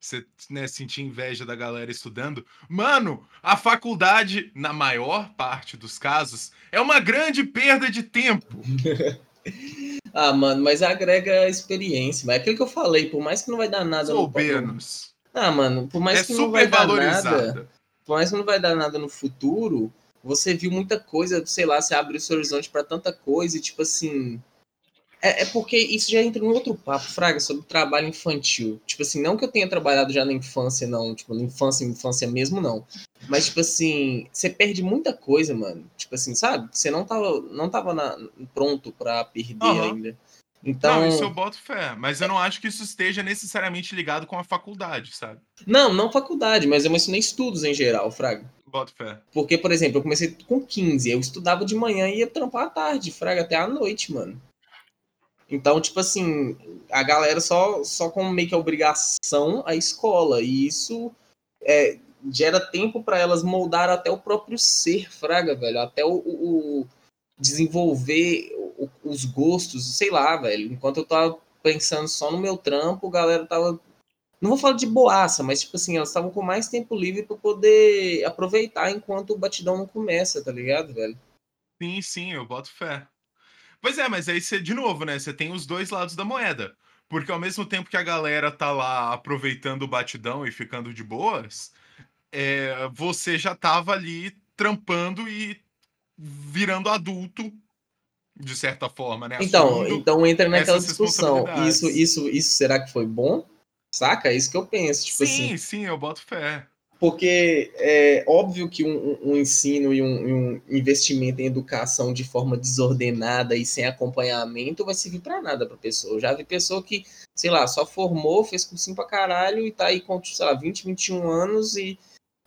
Você né, sentir inveja da galera estudando. Mano, a faculdade, na maior parte dos casos, é uma grande perda de tempo. Ah, mano, mas agrega experiência. Mas é aquilo que eu falei, por mais que não vai dar nada no Soubernos. Ah, mano, por mais É que não vai dar nada, por mais que não vai dar nada no futuro, você viu muita coisa, sei lá, você abre o seu horizonte pra tanta coisa e tipo assim, é, é porque isso já entra em outro papo, Fraga, sobre trabalho infantil. Tipo assim, não que eu tenha trabalhado já na infância, não. Tipo, na infância, infância mesmo, não. Mas, tipo assim, você perde muita coisa, mano. Tipo assim, sabe? Você não tava, não tava na- pronto pra perder Aham. ainda. Então. Não, isso eu boto fé. Mas eu não acho que isso esteja necessariamente ligado com a faculdade, sabe? Não, não faculdade, mas eu mencionei estudos em geral, Fraga. Fé. Porque, por exemplo, eu comecei com 15, eu estudava de manhã e ia trampar à tarde, Fraga, até à noite, mano. Então, tipo assim, a galera só, só com meio que a obrigação a escola. E isso é, gera tempo para elas moldar até o próprio ser, Fraga, velho. Até o, o- desenvolver os gostos, sei lá, velho. Enquanto eu tava pensando só no meu trampo, a galera tava. Não vou falar de boaça, mas tipo assim, elas estavam com mais tempo livre para poder aproveitar enquanto o batidão não começa, tá ligado, velho? Sim, sim, eu boto fé. Pois é, mas aí você, de novo, né? Você tem os dois lados da moeda. Porque ao mesmo tempo que a galera tá lá aproveitando o batidão e ficando de boas, é, você já tava ali trampando e virando adulto, de certa forma, né? Então, então entra naquela discussão. Isso, isso, isso será que foi bom? Saca? É isso que eu penso. Tipo sim, assim, sim, eu boto fé. porque é óbvio que um, um- ensino e um, um investimento em educação de forma desordenada e sem acompanhamento vai servir pra nada pra pessoa. Eu já vi pessoa que, sei lá, só formou, fez cursinho pra caralho e tá aí com, sei lá, 20, 21 anos e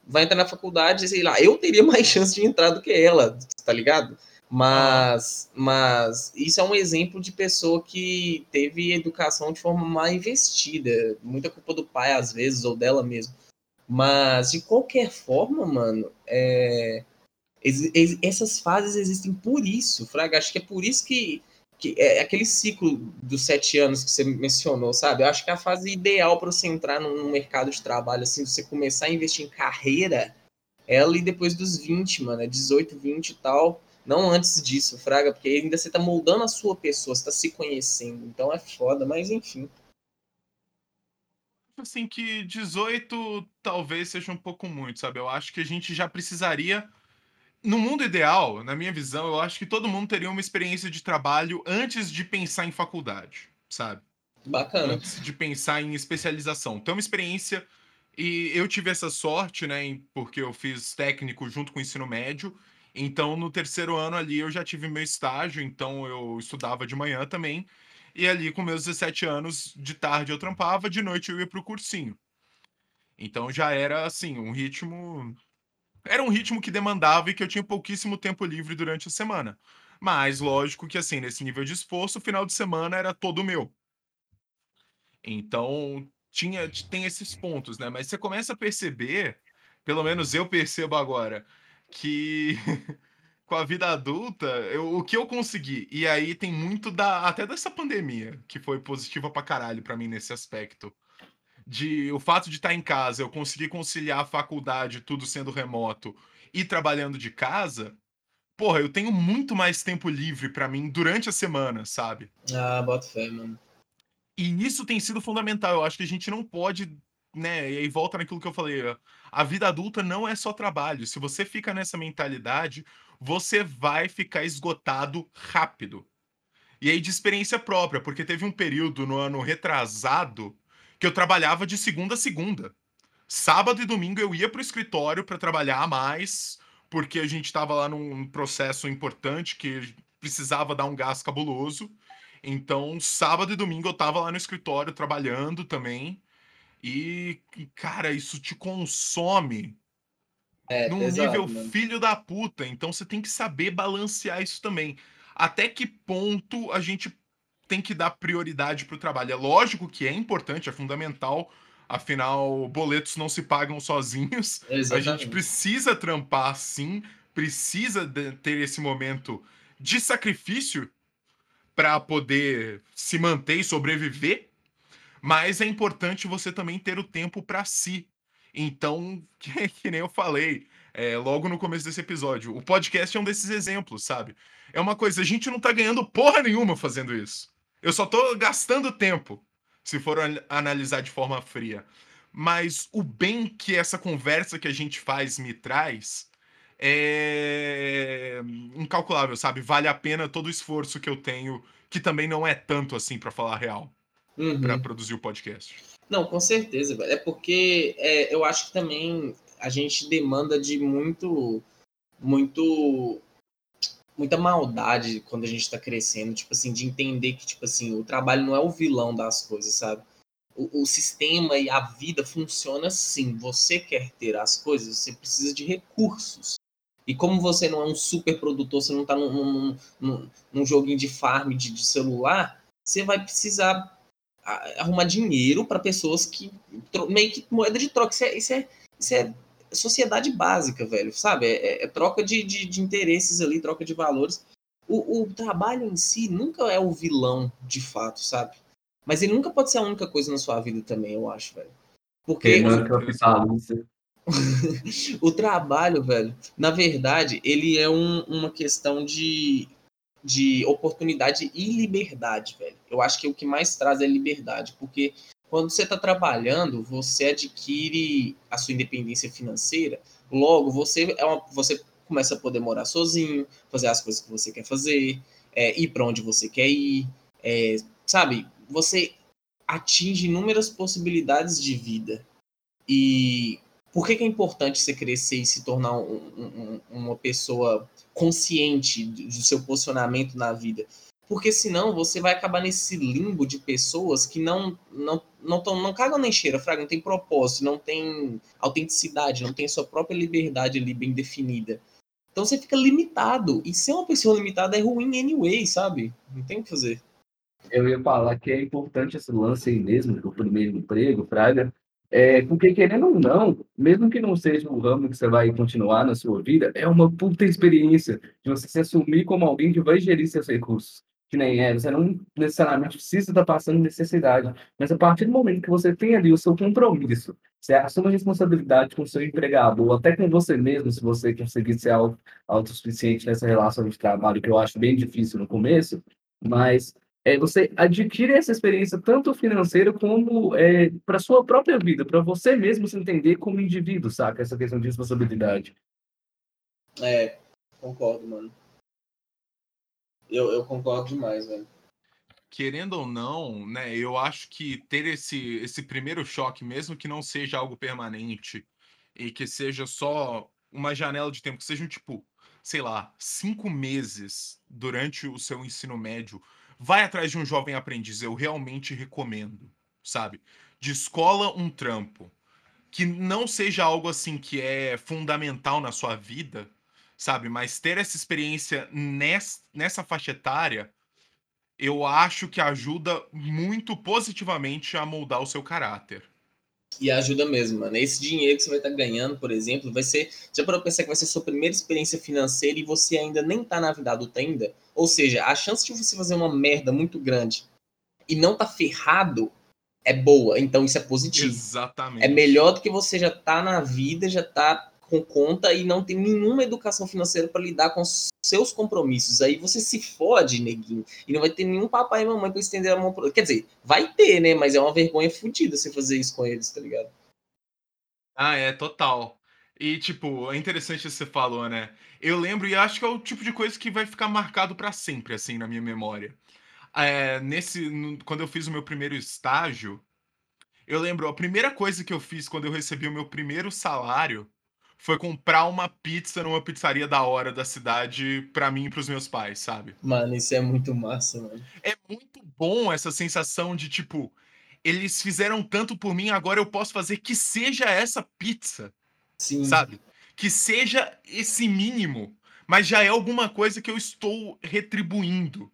vai entrar na faculdade, sei lá, eu teria mais chance de entrar do que ela, tá ligado? Mas, mas isso é um exemplo de pessoa que teve educação de forma mal investida. Muita culpa do pai, às vezes, ou dela mesmo. Mas, de qualquer forma, mano, é, essas fases existem por isso, Fraga. Acho que é por isso que, que é aquele ciclo dos sete anos que você mencionou, sabe? Eu acho que é a fase ideal para você entrar num, num mercado de trabalho, assim, você começar a investir em carreira, é ali depois dos 20, mano, é 18, 20 e tal. Não antes disso, Fraga, porque ainda você tá moldando a sua pessoa, você tá se conhecendo. Então é foda, mas enfim. assim que 18 talvez seja um pouco muito, sabe? Eu acho que a gente já precisaria. No mundo ideal, na minha visão, eu acho que todo mundo teria uma experiência de trabalho antes de pensar em faculdade, sabe? Bacana. Antes de pensar em especialização. Ter uma experiência. E eu tive essa sorte, né? Porque eu fiz técnico junto com o ensino médio. Então, no terceiro ano ali, eu já tive meu estágio. Então, eu estudava de manhã também. E ali, com meus 17 anos, de tarde eu trampava, de noite eu ia pro cursinho. Então já era assim, um ritmo. Era um ritmo que demandava e que eu tinha pouquíssimo tempo livre durante a semana. Mas, lógico que assim, nesse nível de esforço, o final de semana era todo meu. Então, tinha, tem esses pontos, né? Mas você começa a perceber, pelo menos eu percebo agora, que com a vida adulta, eu- o que eu consegui, e aí tem muito da até dessa pandemia, que foi positiva pra caralho pra mim nesse aspecto. De o fato de estar em casa, eu conseguir conciliar a faculdade, tudo sendo remoto, e trabalhando de casa, porra, eu tenho muito mais tempo livre pra mim durante a semana, sabe? Ah, bota fé, mano. E isso tem sido fundamental. Eu acho que a gente não pode né, e aí volta naquilo que eu falei, a vida adulta não é só trabalho. Se você fica nessa mentalidade, você vai ficar esgotado rápido. E aí de experiência própria, porque teve um período no ano retrasado que eu trabalhava de segunda a segunda. Sábado e domingo eu ia para o escritório para trabalhar mais, porque a gente estava lá num processo importante que precisava dar um gás cabuloso. Então, sábado e domingo eu estava lá no escritório trabalhando também. E, cara, isso te consome É, num pesado, nível mano. filho da puta. Então você tem que saber balancear isso também. Até que ponto a gente tem que dar prioridade pro trabalho? É lógico que é importante, é fundamental. Afinal, boletos não se pagam sozinhos. A gente Exatamente. precisa trampar sim, precisa de- ter esse momento de sacrifício para poder se manter e sobreviver, mas é importante você também ter o tempo para si. Então, que, que nem eu falei é, logo no começo desse episódio, o podcast é um desses exemplos, sabe? É uma coisa, a gente não tá ganhando porra nenhuma fazendo isso. Eu só tô gastando tempo, se for an- analisar de forma fria. Mas o bem que essa conversa que a gente faz me traz é incalculável, sabe? Vale a pena todo o esforço que eu tenho, que também não é tanto assim, pra falar real, Uhum. pra produzir o podcast. Não, com certeza, velho. É porque é, eu acho que também a gente demanda de muito, muito, muita maldade quando a gente tá crescendo, tipo assim, de entender que, tipo assim, o trabalho não é o vilão das coisas, sabe? O, o sistema e a vida funciona assim. Você quer ter as coisas, você precisa de recursos. E como você não é um super produtor, você não tá num, num, num, num joguinho de farm de, de celular, você vai precisar arrumar dinheiro para pessoas que meio que moeda de troca. Isso é, isso é, isso é sociedade básica, velho, sabe? É, é- é troca de, de, de interesses ali, troca de valores. O, o trabalho em si nunca é o vilão, de fato, sabe? Mas ele nunca pode ser a única coisa na sua vida também, eu acho, velho. Porque Renan capitalista. o trabalho, velho, na verdade, ele é um- uma questão de, de oportunidade e liberdade, velho. Eu acho que o que mais traz é liberdade, porque quando você está trabalhando, você adquire a sua independência financeira, logo você é uma, você começa a poder morar sozinho, fazer as coisas que você quer fazer, é, ir para onde você quer ir, é, sabe? Você atinge inúmeras possibilidades de vida. E por que, que é importante você crescer e se tornar um- um- um- uma pessoa consciente do seu posicionamento na vida? Porque senão você vai acabar nesse limbo de pessoas que não não não, tão, não cagam nem cheira, fraga, não tem propósito, não tem autenticidade, não tem sua própria liberdade ali bem definida. Então você fica limitado. E ser uma pessoa limitada é ruim anyway, sabe? Não tem o que fazer. Eu ia falar que é importante esse lance aí mesmo, do primeiro emprego, Fraga, é, porque querendo ou não, mesmo que não seja o ramo que você vai continuar na sua vida, é uma puta experiência de você se assumir como alguém que vai gerir seus recursos. Que nem é, você não necessariamente precisa estar passando necessidade, mas a partir do momento que você tem ali o seu compromisso, você assume a responsabilidade com o seu empregador, até com você mesmo, se você conseguir ser auto- autossuficiente nessa relação de trabalho, que eu acho bem difícil no começo, mas é, você adquire essa experiência tanto financeira como é, para sua própria vida, para você mesmo se entender como indivíduo, saca? Essa questão de responsabilidade. É, concordo, mano. Eu, eu concordo demais, velho. Querendo ou não, né, eu acho que ter esse, esse primeiro choque, mesmo que não seja algo permanente e que seja só uma janela de tempo, que sejam tipo, sei lá, cinco meses durante o seu ensino médio, vai atrás de um jovem aprendiz. Eu realmente recomendo, sabe? De escola um trampo. Que não seja algo assim que é fundamental na sua vida, sabe? Mas ter essa experiência ness- nessa faixa etária eu acho que ajuda muito positivamente a moldar o seu caráter. E ajuda mesmo, mano. Esse dinheiro que você vai estar ganhando, por exemplo, vai ser. Já para pensar que vai ser sua primeira experiência financeira e você ainda nem tá na vida adulta ainda? Ou seja, a chance de você fazer uma merda muito grande e não tá ferrado é boa. Então isso é positivo. Exatamente. É melhor do que você já tá na vida, já tá com conta e não tem nenhuma educação financeira para lidar com seus compromissos. Aí você se fode, neguinho, e não vai ter nenhum papai e mamãe para estender a mão. Pro... Quer dizer, vai ter, né? Mas é uma vergonha fodida você fazer isso com eles, tá ligado? Ah, é, total. E, tipo, é interessante isso que você falou, né? Eu lembro e acho que é o tipo de coisa que vai ficar marcado pra sempre, assim, na minha memória. Eh, nesse no quando eu fiz o meu primeiro estágio, eu lembro, a primeira coisa que eu fiz quando eu recebi o meu primeiro salário, foi comprar uma pizza numa pizzaria da hora da cidade pra mim e para os meus pais, sabe? Mano, isso é muito massa, mano. É muito bom essa sensação de, tipo, eles fizeram tanto por mim, agora eu posso fazer que seja essa pizza, Sim. sabe? Que seja esse mínimo, mas já é alguma coisa que eu estou retribuindo.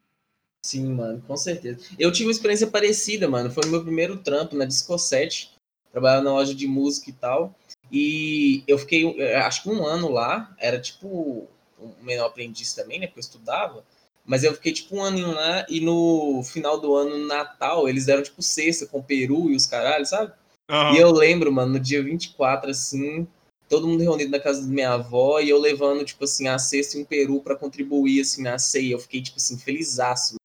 Sim, mano, com certeza. Eu tive uma experiência parecida, mano. Foi o meu primeiro trampo na Disco 7. Trabalhava na loja de música e tal. E eu fiquei, eh, acho que um ano lá. Era tipo um menor aprendiz também, né? Porque eu estudava. Mas eu fiquei tipo um aninho lá. E no final do ano, no Natal, eles deram tipo cesta com peru e os caralhos, sabe? Aham. E eu lembro, mano, no dia 24, assim, todo mundo reunido na casa da minha avó e eu levando, tipo assim, a cesta e um peru pra contribuir, assim, na ceia. Eu fiquei, tipo assim, felizaço.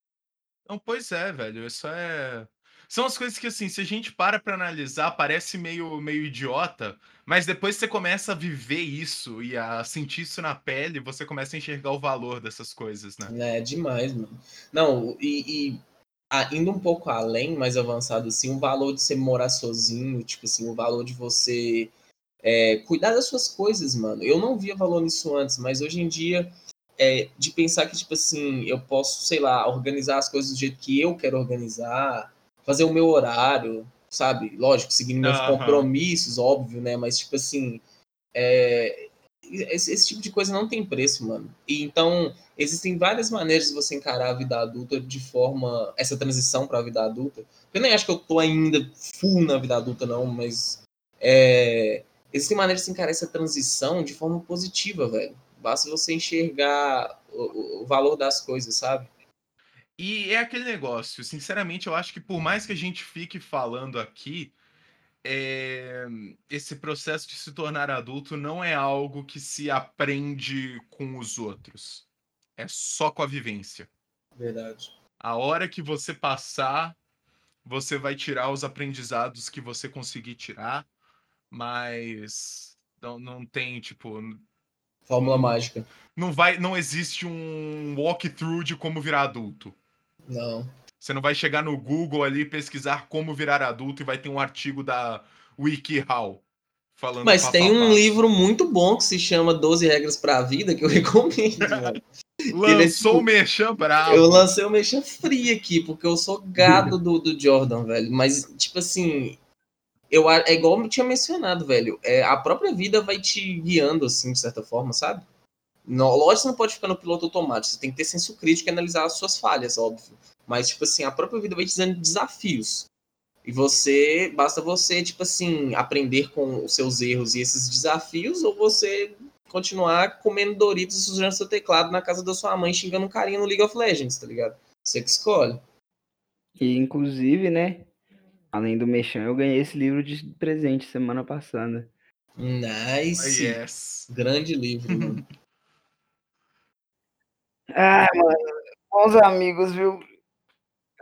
Não, pois é, velho, isso é são as coisas que, assim, se a gente para pra analisar, parece meio meio idiota, mas depois você começa a viver isso e a sentir isso na pele, você começa a enxergar o valor dessas coisas, né? É demais, mano. Não, e, e indo um pouco além, mais avançado, assim, o valor de você morar sozinho, tipo assim, o valor de você é, cuidar das suas coisas, mano. Eu não via valor nisso antes, mas hoje em dia, é, de pensar que, tipo assim, eu posso, sei lá, organizar as coisas do jeito que eu quero organizar, fazer o meu horário, sabe? Lógico, seguindo meus Aham. compromissos, óbvio, né? Mas, tipo assim, é, esse, esse tipo de coisa não tem preço, mano. E então, existem várias maneiras de você encarar a vida adulta de forma. essa transição para a vida adulta. Eu nem acho que eu tô ainda full na vida adulta, não, mas. É, existem maneiras de encarar essa transição de forma positiva, velho. Basta você enxergar o, o valor das coisas, sabe? E é aquele negócio, sinceramente, eu acho que por mais que a gente fique falando aqui, eh, esse processo de se tornar adulto não é algo que se aprende com os outros. É só com a vivência. Verdade. A hora que você passar, você vai tirar os aprendizados que você conseguir tirar, mas não, não tem, tipo, Fórmula mágica. não vai, não existe um walkthrough de como virar adulto. Não. Você não vai chegar no Google ali pesquisar como virar adulto e vai ter um artigo da WikiHow falando Mas tem um livro muito bom que se chama 12 Regras para a Vida, que eu recomendo, é Lançou tipo- o Merchan bravo. Eu lancei o Mexer Free aqui, porque eu sou gado do, do Jordan, velho. Mas, tipo assim, eu, é igual eu tinha mencionado, velho. É, a própria vida vai te guiando, assim, de certa forma, sabe? No, lógico que você não pode ficar no piloto automático. Você tem que ter senso crítico e analisar as suas falhas, óbvio. Mas, tipo assim, a própria vida vai te dando desafios. E você, basta você, tipo assim, aprender com os seus erros e esses desafios, ou você continuar comendo Doritos e sujando seu teclado na casa da sua mãe, xingando um carinha no League of Legends, tá ligado? Você que escolhe. E, inclusive, né? Além do Mechan, eu ganhei esse livro de presente semana passada. Nice. Yes. Grande livro, mano. Ah, mano, bons amigos, viu?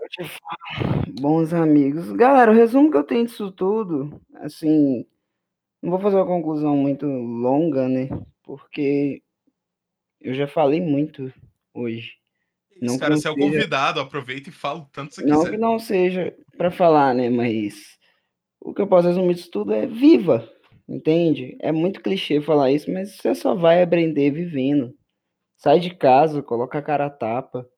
Eu te falo, bons amigos. Galera, o resumo que eu tenho disso tudo, assim, não vou fazer uma conclusão muito longa, né? Porque eu já falei muito hoje. Não Esse que cara, você é o convidado, aproveita e fala o tanto você Não quiser. que não seja pra falar, né? Mas o que eu posso resumir disso tudo é viva, entende? É muito clichê falar isso, mas você só vai aprender vivendo. Sai de casa, coloca a cara a tapa.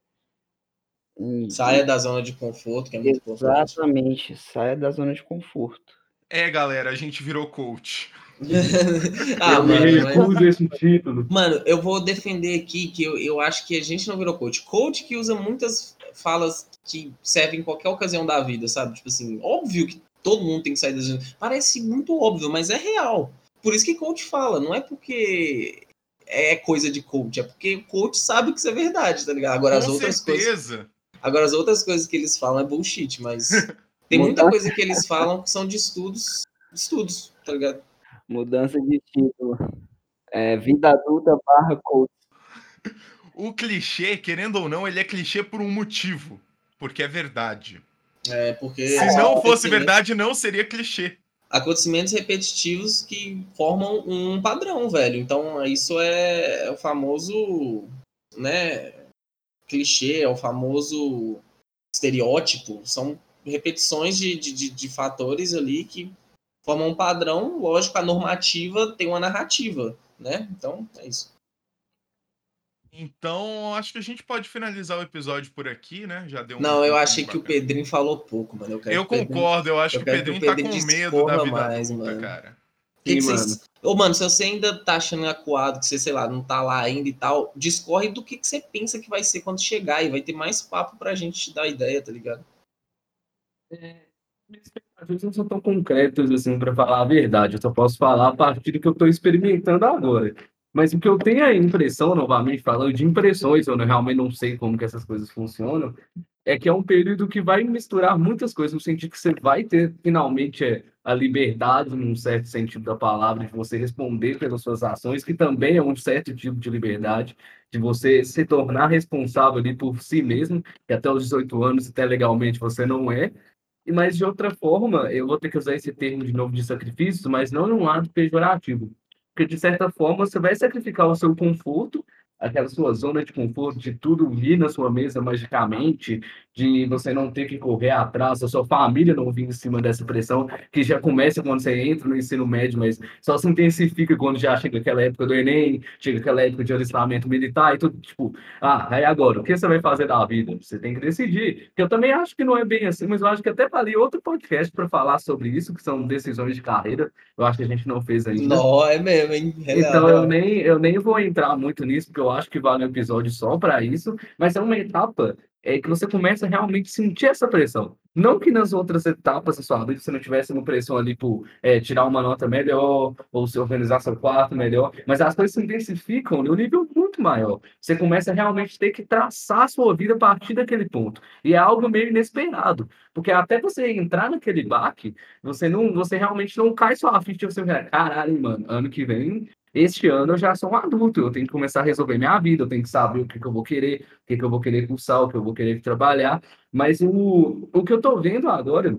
E- Saia da zona de conforto, que é muito importante. Exatamente, saia da zona de conforto. É, galera, a gente virou coach. ah, eu mano, mas- recuso esse título. Mano, eu vou defender aqui que eu, eu acho que a gente não virou coach. Coach que usa muitas falas que servem em qualquer ocasião da vida, sabe? Tipo assim, óbvio que todo mundo tem que sair da zona. Parece muito óbvio, mas é real. Por isso que coach fala, não é porque é coisa de coach, é porque o coach sabe que isso é verdade, tá ligado? Agora as Com outras coisas. certeza. Agora as outras coisas que eles falam é bullshit, mas tem muita coisa que eles falam que são de estudos, estudos, tá ligado? Mudança de título. É, vida adulta barra coach. O clichê, querendo ou não, ele é clichê por um motivo. Porque é verdade. É porque Se não fosse verdade, não seria clichê. Acontecimentos repetitivos que formam um padrão, velho. Então, isso é, é o famoso, né, clichê, é o famoso estereótipo. São repetições de, de, de fatores ali que formam um padrão. Lógico, a normativa tem uma narrativa, né? Então, é isso. Então, acho que a gente pode finalizar o episódio por aqui, né? Já deu um Não, eu achei que o Pedrinho falou pouco, mano. Eu, eu concordo, eu acho eu que o Pedrinho, que o Pedrinho tá com medo da vida mais, adulta, mano. cara. Que que mano. Ô, mano, se você ainda tá achando acuado, que você, sei lá, não tá lá ainda e tal, discorre do que, que você pensa que vai ser quando chegar e vai ter mais papo pra gente te dar ideia, tá ligado? É, expectativas não são tão concretas assim para falar a verdade. Eu só posso falar a partir do que eu estou experimentando agora. Mas o que eu tenho a impressão, novamente falando de impressões, eu realmente não sei como que essas coisas funcionam, é que é um período que vai misturar muitas coisas, no sentido que você vai ter finalmente é, a liberdade, num certo sentido da palavra, de você responder pelas suas ações, que também é um certo tipo de liberdade, de você se tornar responsável ali por si mesmo, que até os 18 anos, até legalmente, você não é, mas de outra forma, eu vou ter que usar esse termo de novo de sacrifício, mas não num lado pejorativo. Porque, de certa forma, você vai sacrificar o seu conforto aquela sua zona de conforto, de tudo vir na sua mesa magicamente, de você não ter que correr atrás, a sua família não vir em cima dessa pressão, que já começa quando você entra no ensino médio, mas só se intensifica quando já chega aquela época do Enem, chega aquela época de alistamento militar e tudo, tipo, ah, aí agora, o que você vai fazer da vida? Você tem que decidir. Que eu também acho que não é bem assim, mas eu acho que até falei outro podcast para falar sobre isso, que são decisões de carreira. Eu acho que a gente não fez ainda. Não, é mesmo, hein? Então eu nem, eu nem vou entrar muito nisso, porque eu acho que vale um episódio só para isso, mas é uma etapa é que você começa a realmente sentir essa pressão. Não que nas outras etapas da sua vida você não tivesse uma pressão ali por é, tirar uma nota melhor, ou se organizar seu quarto melhor, mas as coisas se intensificam no nível muito maior. Você começa a realmente ter que traçar a sua vida a partir daquele ponto. E é algo meio inesperado, porque até você entrar naquele baque, você não, você realmente não cai sua ficha e você fala, caralho, mano, ano que vem este ano eu já sou um adulto, eu tenho que começar a resolver minha vida, eu tenho que saber o que, que eu vou querer, o que, que eu vou querer cursar, o que eu vou querer trabalhar. Mas o, o que eu estou vendo agora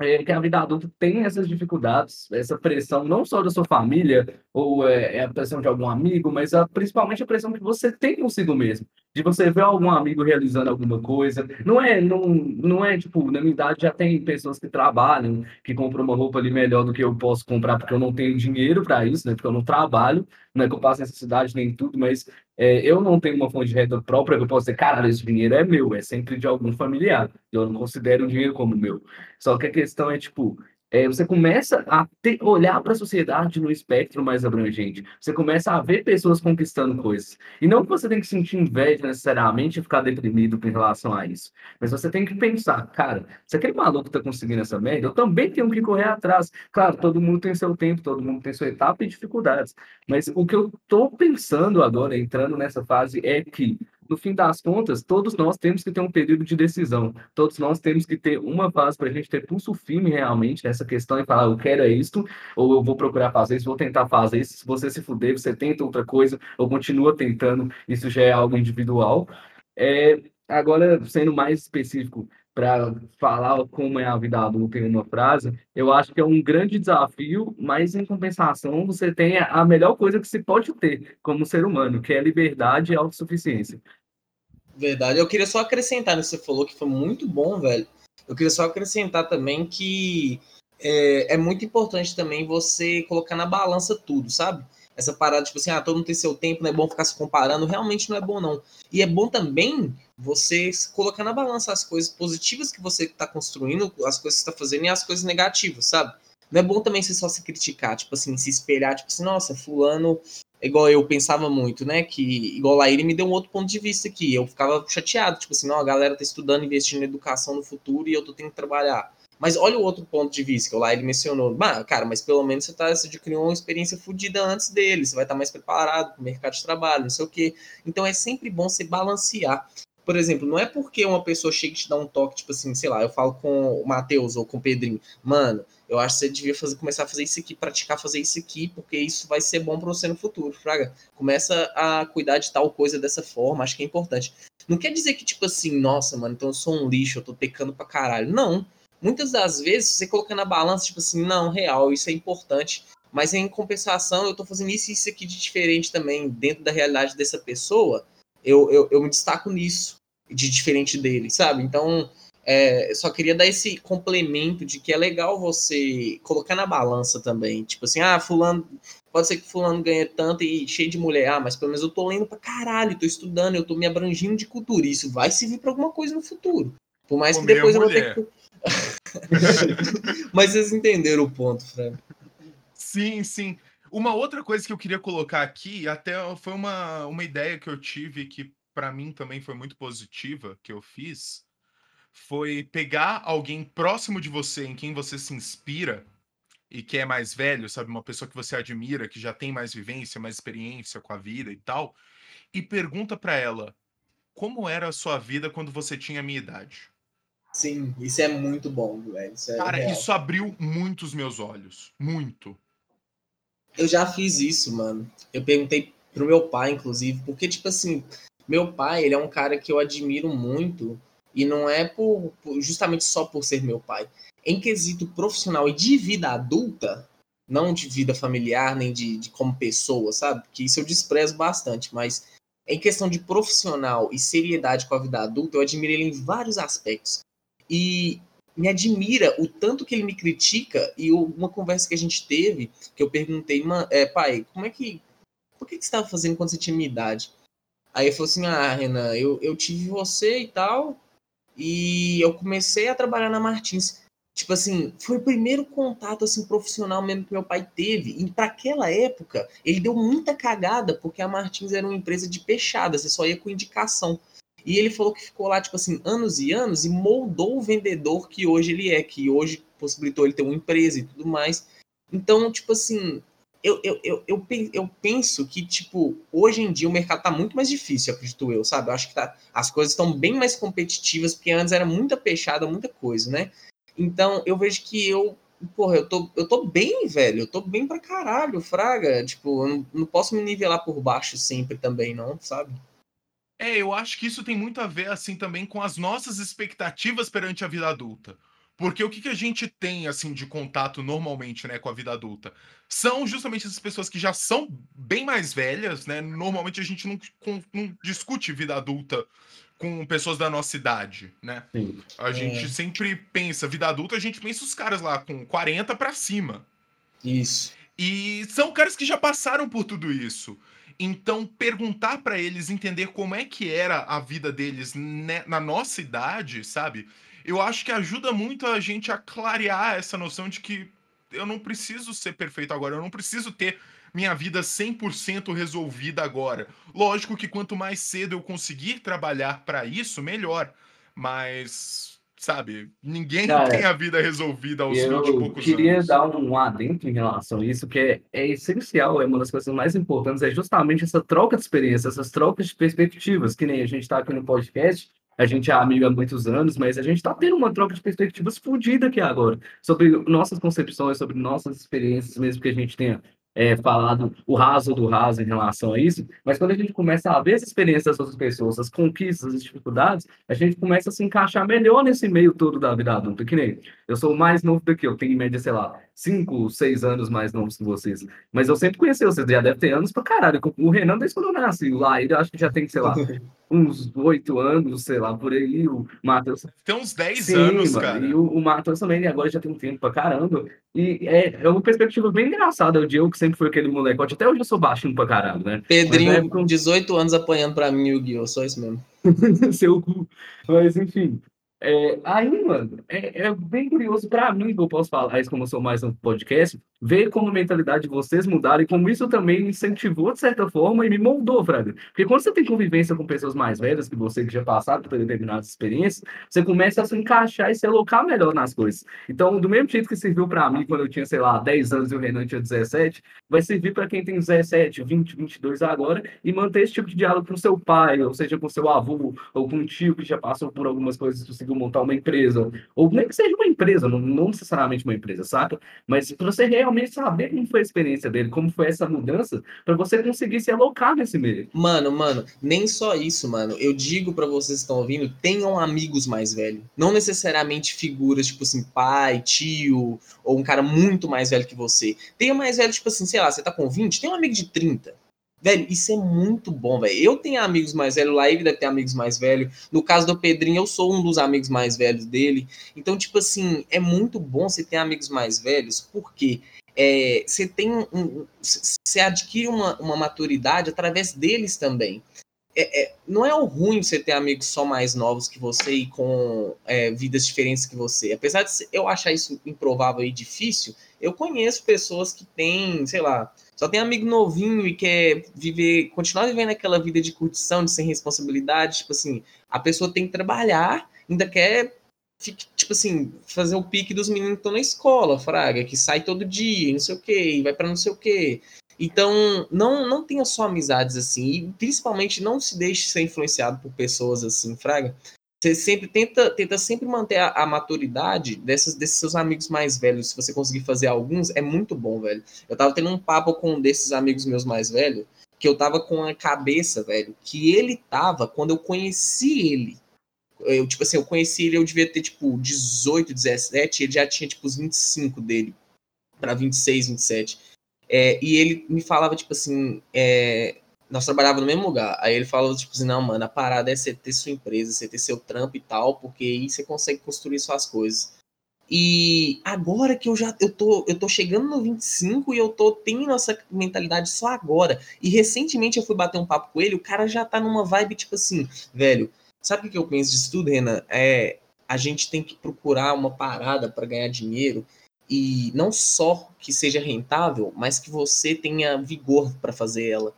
é que a vida adulta tem essas dificuldades, essa pressão não só da sua família, ou é, é a pressão de algum amigo, mas a, principalmente a pressão que você tem consigo mesmo de você ver algum amigo realizando alguma coisa. Não é, não, não é tipo, na minha idade já tem pessoas que trabalham, que compram uma roupa ali melhor do que eu posso comprar, porque eu não tenho dinheiro para isso, né? Porque eu não trabalho, não é que eu passo necessidade nem tudo, mas é, eu não tenho uma fonte de renda própria que eu posso dizer, cara, esse dinheiro é meu, é sempre de algum familiar. Eu não considero o dinheiro como meu. Só que a questão é, tipo, é, você começa a ter, olhar para a sociedade no espectro mais abrangente. Você começa a ver pessoas conquistando coisas. E não que você tem que sentir inveja necessariamente e ficar deprimido com relação a isso. Mas você tem que pensar, cara, se aquele maluco está conseguindo essa média, eu também tenho que correr atrás. Claro, todo mundo tem seu tempo, todo mundo tem sua etapa e dificuldades. Mas o que eu estou pensando agora, entrando nessa fase, é que no fim das contas, todos nós temos que ter um período de decisão. Todos nós temos que ter uma fase para a gente ter pulso firme realmente nessa questão e falar, eu quero é isto, ou eu vou procurar fazer isso, vou tentar fazer isso. Se você se fuder, você tenta outra coisa, ou continua tentando, isso já é algo individual. É, agora, sendo mais específico, para falar como é a vida adulta em uma frase, eu acho que é um grande desafio, mas em compensação você tem a melhor coisa que se pode ter como ser humano, que é liberdade e autossuficiência. Verdade. Eu queria só acrescentar que você falou, que foi muito bom, velho. Eu queria só acrescentar também que é, é muito importante também você colocar na balança tudo, sabe? Essa parada, tipo assim, ah, todo mundo tem seu tempo, não é bom ficar se comparando, realmente não é bom, não. E é bom também você colocar na balança as coisas positivas que você está construindo, as coisas que está fazendo e as coisas negativas, sabe? Não é bom também você só se criticar, tipo assim, se espelhar, tipo assim, nossa, fulano igual eu pensava muito, né? Que igual lá ele me deu um outro ponto de vista aqui. Eu ficava chateado, tipo assim, não, a galera tá estudando, investindo em educação no futuro e eu tô tendo que trabalhar. Mas olha o outro ponto de vista que lá ele mencionou. Bah, cara, mas pelo menos você, tá, você adquiriu uma experiência fodida antes dele, você vai estar tá mais preparado para o mercado de trabalho, não sei o quê. Então é sempre bom você balancear. Por exemplo, não é porque uma pessoa chega e te dá um toque, tipo assim, sei lá, eu falo com o Matheus ou com o Pedrinho, mano, eu acho que você devia fazer, começar a fazer isso aqui, praticar fazer isso aqui, porque isso vai ser bom para você no futuro, Fraga. Começa a cuidar de tal coisa dessa forma, acho que é importante. Não quer dizer que, tipo assim, nossa, mano, então eu sou um lixo, eu tô pecando pra caralho. Não. muitas das vezes você coloca na balança, tipo assim, não, real, isso é importante, mas em compensação eu tô fazendo isso e isso aqui de diferente também, dentro da realidade dessa pessoa, eu, eu, eu me destaco nisso, de diferente dele, sabe? Então, é, só queria dar esse complemento de que é legal você colocar na balança também. Tipo assim, ah, fulano. Pode ser que fulano ganhe tanto e cheio de mulher. Ah, mas pelo menos eu tô lendo pra caralho, tô estudando, eu tô me abrangindo de cultura. Isso vai servir pra alguma coisa no futuro. Por mais que depois eu vou ter que. mas vocês entenderam o ponto, Fran. Sim, sim. Uma outra coisa que eu queria colocar aqui, até foi uma, uma ideia que eu tive que para mim também foi muito positiva, que eu fiz, foi pegar alguém próximo de você, em quem você se inspira e que é mais velho, sabe, uma pessoa que você admira, que já tem mais vivência, mais experiência com a vida e tal, e pergunta para ela: como era a sua vida quando você tinha a minha idade? Sim, isso é muito bom, velho. Isso é Cara, real. isso abriu muito os meus olhos, muito. Eu já fiz isso, mano. Eu perguntei pro meu pai, inclusive, porque tipo assim, meu pai, ele é um cara que eu admiro muito e não é por, por, justamente só por ser meu pai. Em quesito profissional e de vida adulta, não de vida familiar, nem de, de como pessoa, sabe? Que isso eu desprezo bastante, mas em questão de profissional e seriedade com a vida adulta, eu admiro ele em vários aspectos. E me admira o tanto que ele me critica e uma conversa que a gente teve, que eu perguntei, é, pai, como é que. Por que, que você estava fazendo quando você tinha minha idade? Aí ele falou assim: Ah, Renan, eu, eu tive você e tal, e eu comecei a trabalhar na Martins. Tipo assim, foi o primeiro contato assim profissional mesmo que meu pai teve. E para aquela época, ele deu muita cagada, porque a Martins era uma empresa de peixada, você só ia com indicação. E ele falou que ficou lá, tipo assim, anos e anos e moldou o vendedor que hoje ele é, que hoje possibilitou ele ter uma empresa e tudo mais. Então, tipo assim, eu, eu, eu, eu, eu penso que, tipo, hoje em dia o mercado tá muito mais difícil, acredito eu, sabe? Eu acho que tá, as coisas estão bem mais competitivas, porque antes era muita peixada, muita coisa, né? Então, eu vejo que eu, porra, eu tô, eu tô bem, velho, eu tô bem pra caralho, fraga. Tipo, eu não, não posso me nivelar por baixo sempre também, não, sabe? É, eu acho que isso tem muito a ver, assim, também com as nossas expectativas perante a vida adulta. Porque o que, que a gente tem, assim, de contato normalmente, né, com a vida adulta? São justamente essas pessoas que já são bem mais velhas, né? Normalmente a gente não, não discute vida adulta com pessoas da nossa idade, né? Sim. A gente é. sempre pensa, vida adulta, a gente pensa os caras lá com 40 para cima. Isso. E são caras que já passaram por tudo isso. Então, perguntar para eles entender como é que era a vida deles né, na nossa idade, sabe? Eu acho que ajuda muito a gente a clarear essa noção de que eu não preciso ser perfeito agora, eu não preciso ter minha vida 100% resolvida agora. Lógico que quanto mais cedo eu conseguir trabalhar para isso, melhor. Mas, sabe, ninguém Cara, tem a vida resolvida aos 20 e poucos Eu queria dar um adentro em relação a isso, que é, é essencial, é uma das coisas mais importantes, é justamente essa troca de experiência, essas trocas de perspectivas, que nem a gente está aqui no podcast, a gente é amigo há muitos anos, mas a gente está tendo uma troca de perspectivas fodida aqui agora, sobre nossas concepções, sobre nossas experiências, mesmo que a gente tenha é, falado o raso do raso em relação a isso, mas quando a gente começa a ver as experiências das outras pessoas, as conquistas, as dificuldades, a gente começa a se encaixar melhor nesse meio todo da vida adulta, que nem eu sou mais novo daqui, eu tenho em média, sei lá, cinco, seis anos mais novos que vocês, mas eu sempre conheci vocês, já deve ter anos pra caralho, o Renan desde quando eu nasci, lá, ele acho que já tem, sei lá, uns oito anos, sei lá, por aí, o Matheus... Tem uns dez anos, mano, cara. E o, o Matheus também, agora já tem um tempo pra caramba, e é, é uma perspectiva bem engraçada, o Diego que sempre foi aquele molecote, até hoje eu sou baixinho pra caralho, né? Pedrinho com 18 anos apanhando pra mim o Guio, só isso mesmo. Seu cu. Mas, enfim, é, aí, mano, é, é, bem curioso para mim, que eu posso falar isso como eu sou mais um podcast, ver como a mentalidade de vocês mudaram e como isso também me incentivou de certa forma e me moldou, Fraga. Porque quando você tem convivência com pessoas mais velhas que você, que já passaram por determinadas experiências, você começa a se encaixar e se alocar melhor nas coisas. Então, do mesmo jeito que serviu para mim quando eu tinha, sei lá, 10 anos e o Renan tinha 17, vai servir para quem tem 17, 20, 22 agora e manter esse tipo de diálogo com seu pai, ou seja, com seu avô, ou com um tio que já passou por algumas coisas do conseguiu montar uma empresa, ou nem que seja uma empresa, não, não necessariamente uma empresa, saca? Mas para você realmente saber como foi a experiência dele, como foi essa mudança, para você conseguir se alocar nesse meio. Mano, mano, nem só isso, mano. Eu digo para vocês que estão ouvindo, tenham amigos mais velhos. Não necessariamente figuras, tipo assim, pai, tio, ou um cara muito mais velho que você. Tenha mais velho, tipo assim, sei lá, você tá com 20, tem um amigo de 30 Velho, isso é muito bom, velho. Eu tenho amigos mais velhos, lá ele deve ter amigos mais velhos. No caso do Pedrinho, eu sou um dos amigos mais velhos dele. Então, tipo assim, é muito bom você ter amigos mais velhos, porque é, você tem um. Você adquire uma, uma maturidade através deles também. É, é, não é o ruim você ter amigos só mais novos que você e com é, vidas diferentes que você. Apesar de eu achar isso improvável e difícil, eu conheço pessoas que têm, sei lá, só tem amigo novinho e quer viver, continuar vivendo aquela vida de curtição, de sem responsabilidade. Tipo assim, a pessoa tem que trabalhar, ainda quer, tipo assim, fazer o pique dos meninos que estão na escola, fraga, que sai todo dia, não sei o quê, vai para não sei o quê. Então, não, não tenha só amizades assim, e principalmente não se deixe ser influenciado por pessoas assim, fraga, você sempre tenta, tenta sempre manter a, a, maturidade desses, desses seus amigos mais velhos. Se você conseguir fazer alguns, é muito bom, velho. Eu tava tendo um papo com um desses amigos meus mais velhos, que eu tava com a cabeça, velho, que ele tava quando eu conheci ele. Eu, tipo assim, eu conheci ele, eu devia ter, tipo, 18, 17, ele já tinha, tipo, os 25 dele, para 26, 27. É, e ele me falava, tipo assim, é, nós trabalhávamos no mesmo lugar. Aí ele falou, tipo assim, não, mano, a parada é você ter sua empresa, você ter seu trampo e tal, porque aí você consegue construir suas coisas. E agora que eu já eu tô, eu tô chegando no 25 e eu tô tendo essa mentalidade só agora. E recentemente eu fui bater um papo com ele, o cara já tá numa vibe tipo assim, velho, sabe o que eu penso disso tudo, Renan? É, a gente tem que procurar uma parada para ganhar dinheiro e não só que seja rentável, mas que você tenha vigor para fazer ela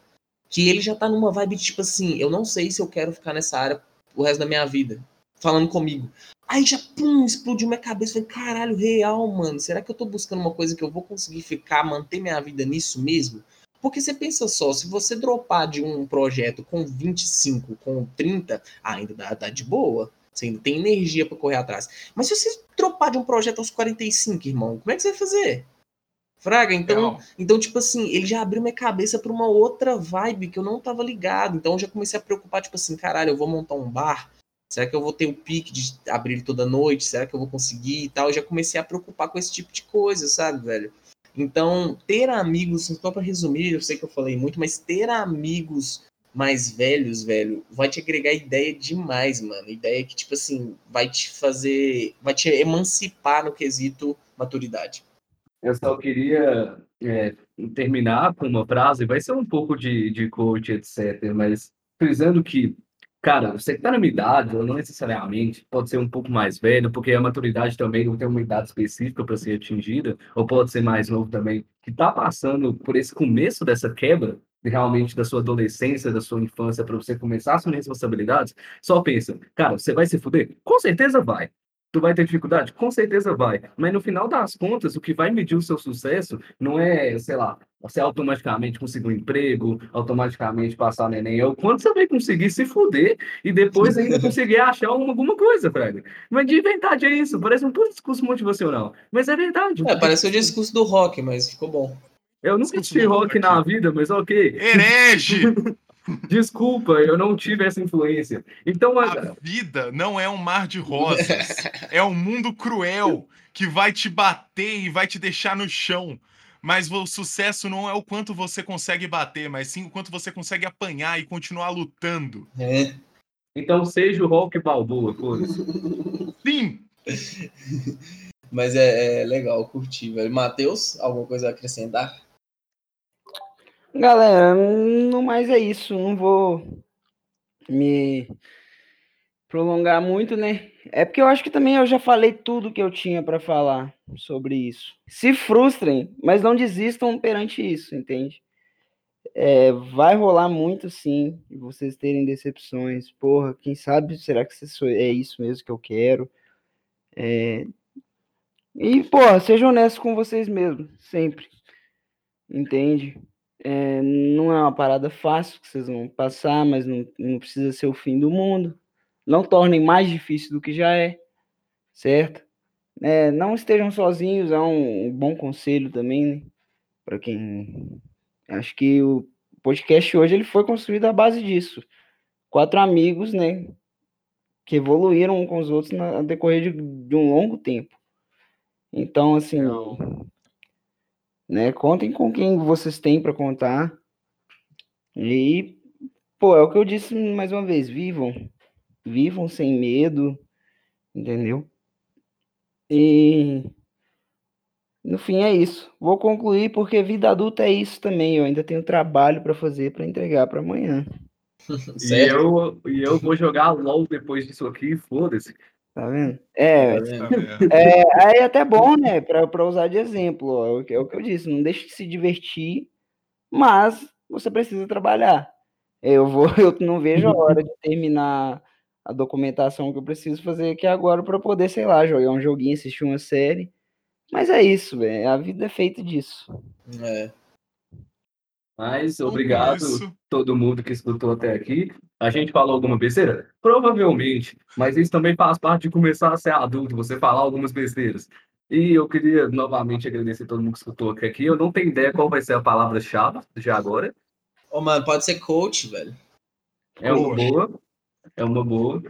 que ele já tá numa vibe tipo assim, eu não sei se eu quero ficar nessa área o resto da minha vida, falando comigo. Aí já, pum, explodiu minha cabeça. Falei, caralho, real, mano. Será que eu tô buscando uma coisa que eu vou conseguir ficar, manter minha vida nisso mesmo? Porque você pensa só, se você dropar de um projeto com 25, com 30, ainda dá, dá de boa. Você ainda tem energia para correr atrás. Mas se você dropar de um projeto aos 45, irmão, como é que você vai fazer? Fraga, então, então, tipo assim, ele já abriu minha cabeça para uma outra vibe que eu não tava ligado. Então eu já comecei a preocupar, tipo assim, caralho, eu vou montar um bar. Será que eu vou ter o pique de abrir ele toda noite? Será que eu vou conseguir e tal? Eu já comecei a preocupar com esse tipo de coisa, sabe, velho? Então, ter amigos, só para resumir, eu sei que eu falei muito, mas ter amigos mais velhos, velho, vai te agregar ideia demais, mano. Ideia que, tipo assim, vai te fazer, vai te emancipar no quesito maturidade. Eu só queria é, terminar com uma frase, vai ser um pouco de, de coach, etc., mas frisando que, cara, você que está na minha idade, ou não necessariamente, pode ser um pouco mais velho, porque a maturidade também não tem uma idade específica para ser atingida, ou pode ser mais novo também, que está passando por esse começo dessa quebra, realmente da sua adolescência, da sua infância, para você começar a assumir responsabilidades, só pensa, cara, você vai se fuder? Com certeza vai. Tu vai ter dificuldade? Com certeza vai. Mas no final das contas, o que vai medir o seu sucesso não é, sei lá, você automaticamente conseguir um emprego, automaticamente passar no Enem. É o quanto você vai conseguir se fuder e depois ainda conseguir achar alguma coisa, Fred. Mas de verdade é isso. Parece um puto discurso motivacional. Mas é verdade. É, parece o discurso do rock, mas ficou bom. Eu nunca tive rock na vida, mas ok. Herege! Desculpa, eu não tive essa influência. Então a... a vida não é um mar de rosas, é um mundo cruel que vai te bater e vai te deixar no chão. Mas o sucesso não é o quanto você consegue bater, mas sim o quanto você consegue apanhar e continuar lutando. É. Então seja o rock balboa, coisa. Sim. Mas é, é legal, curti, velho. Matheus, alguma coisa a acrescentar? Galera, no mais é isso. Não vou me prolongar muito, né? É porque eu acho que também eu já falei tudo que eu tinha para falar sobre isso. Se frustrem, mas não desistam perante isso, entende? É, vai rolar muito sim, vocês terem decepções. Porra, quem sabe será que é isso mesmo que eu quero? É... E, porra, sejam honestos com vocês mesmos, sempre. Entende? É, não é uma parada fácil que vocês vão passar, mas não, não precisa ser o fim do mundo. Não tornem mais difícil do que já é. certo? É, não estejam sozinhos, é um, um bom conselho também, né? Para quem. Acho que o podcast hoje ele foi construído à base disso. Quatro amigos, né? Que evoluíram um com os outros no decorrer de, de um longo tempo. Então, assim, Legal. Né? Contem com quem vocês têm para contar. E, pô, é o que eu disse mais uma vez: vivam. Vivam sem medo, entendeu? E no fim é isso. Vou concluir porque vida adulta é isso também. Eu ainda tenho trabalho para fazer para entregar para amanhã. E eu, e eu vou jogar LOL depois disso aqui, foda-se. Tá vendo? É, Tá vendo? É, aí é até bom, né? Para usar de exemplo. Ó, é o que- é o que eu disse. Não deixe de se divertir, mas você precisa trabalhar. Eu vou, eu não vejo a hora de terminar a documentação que eu preciso fazer aqui agora para poder, sei lá, jogar um joguinho, assistir uma série. Mas é isso, velho. A vida é feita disso. É. Mas Com obrigado isso, todo mundo que escutou até aqui. A gente falou alguma besteira? Provavelmente, mas isso também faz parte de começar a ser adulto, você falar algumas besteiras. E eu queria novamente agradecer todo mundo que escutou até aqui. Eu não tenho ideia qual vai ser a palavra-chave de agora. Ô, mano, pode ser coach, velho. É uma Boa. boa. É uma boa.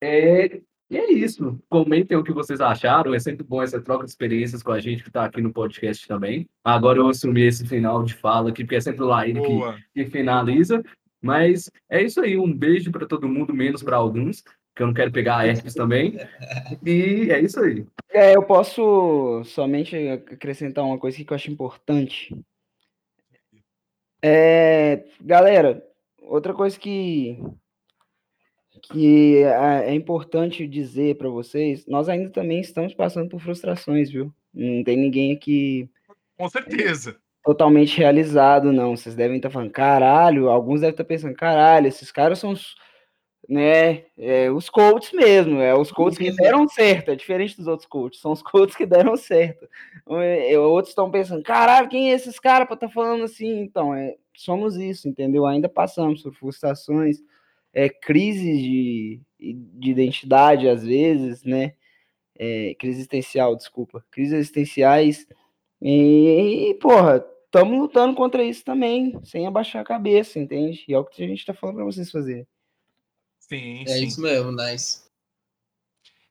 É, e é isso. Comentem o que vocês acharam. É sempre bom essa troca de experiências com a gente que está aqui no podcast também. Agora eu assumi esse final de fala aqui, porque é sempre o Laíne que, que finaliza. Mas é isso aí. Um beijo para todo mundo, menos para alguns, que eu não quero pegar herpes também. E é isso aí. É, eu posso somente acrescentar uma coisa aqui que eu acho importante. É, galera, outra coisa que que é é importante dizer para vocês, nós ainda também estamos passando por frustrações, viu? Não tem ninguém aqui Com certeza. totalmente realizado, não. Vocês devem estar falando, caralho, alguns devem estar pensando, caralho, esses caras são os, né, é, os coaches mesmo, é os coaches que deram certo, é diferente dos outros coaches, são os coaches que deram certo. Outros estão pensando, caralho, quem é esses caras para estar falando assim? Então, é, somos isso, entendeu? Ainda passamos por frustrações, é, crises de, de identidade, às vezes, né? É, crise existencial, desculpa, crises existenciais, e, porra, estamos lutando contra isso também, sem abaixar a cabeça, entende? E é o que a gente está falando para vocês fazerem. Sim, É sim. isso mesmo, nice.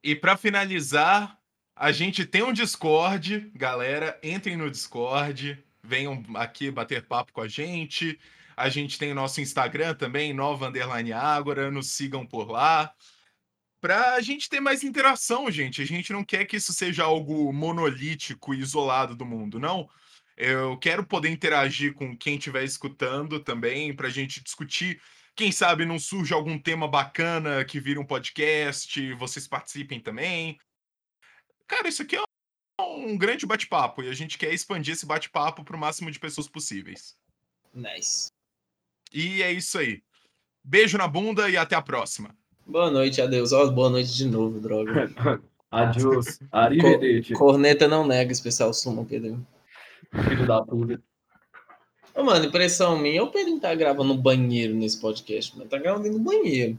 E para finalizar, a gente tem um Discord, galera, entrem no Discord, venham aqui bater papo com a gente. A gente tem nosso Instagram também, Nova Underline Ágora, nos sigam por lá. Pra gente ter mais interação, gente. A gente não quer que isso seja algo monolítico e isolado do mundo, não. Eu quero poder interagir com quem estiver escutando também, pra gente discutir. Quem sabe não surge algum tema bacana que vira um podcast, vocês participem também. Cara, isso aqui é um grande bate-papo e a gente quer expandir esse bate-papo para o máximo de pessoas possíveis. Nice. E é isso aí. Beijo na bunda e até a próxima. Boa noite, adeus. Ó, boa noite de novo, droga. Adiós. Arrivederci, Corneta não nega especial suma, Pedro. filho da puta. Ô, mano, impressão minha, o Pedro tá gravando no banheiro nesse podcast, mano. Tá gravando no banheiro.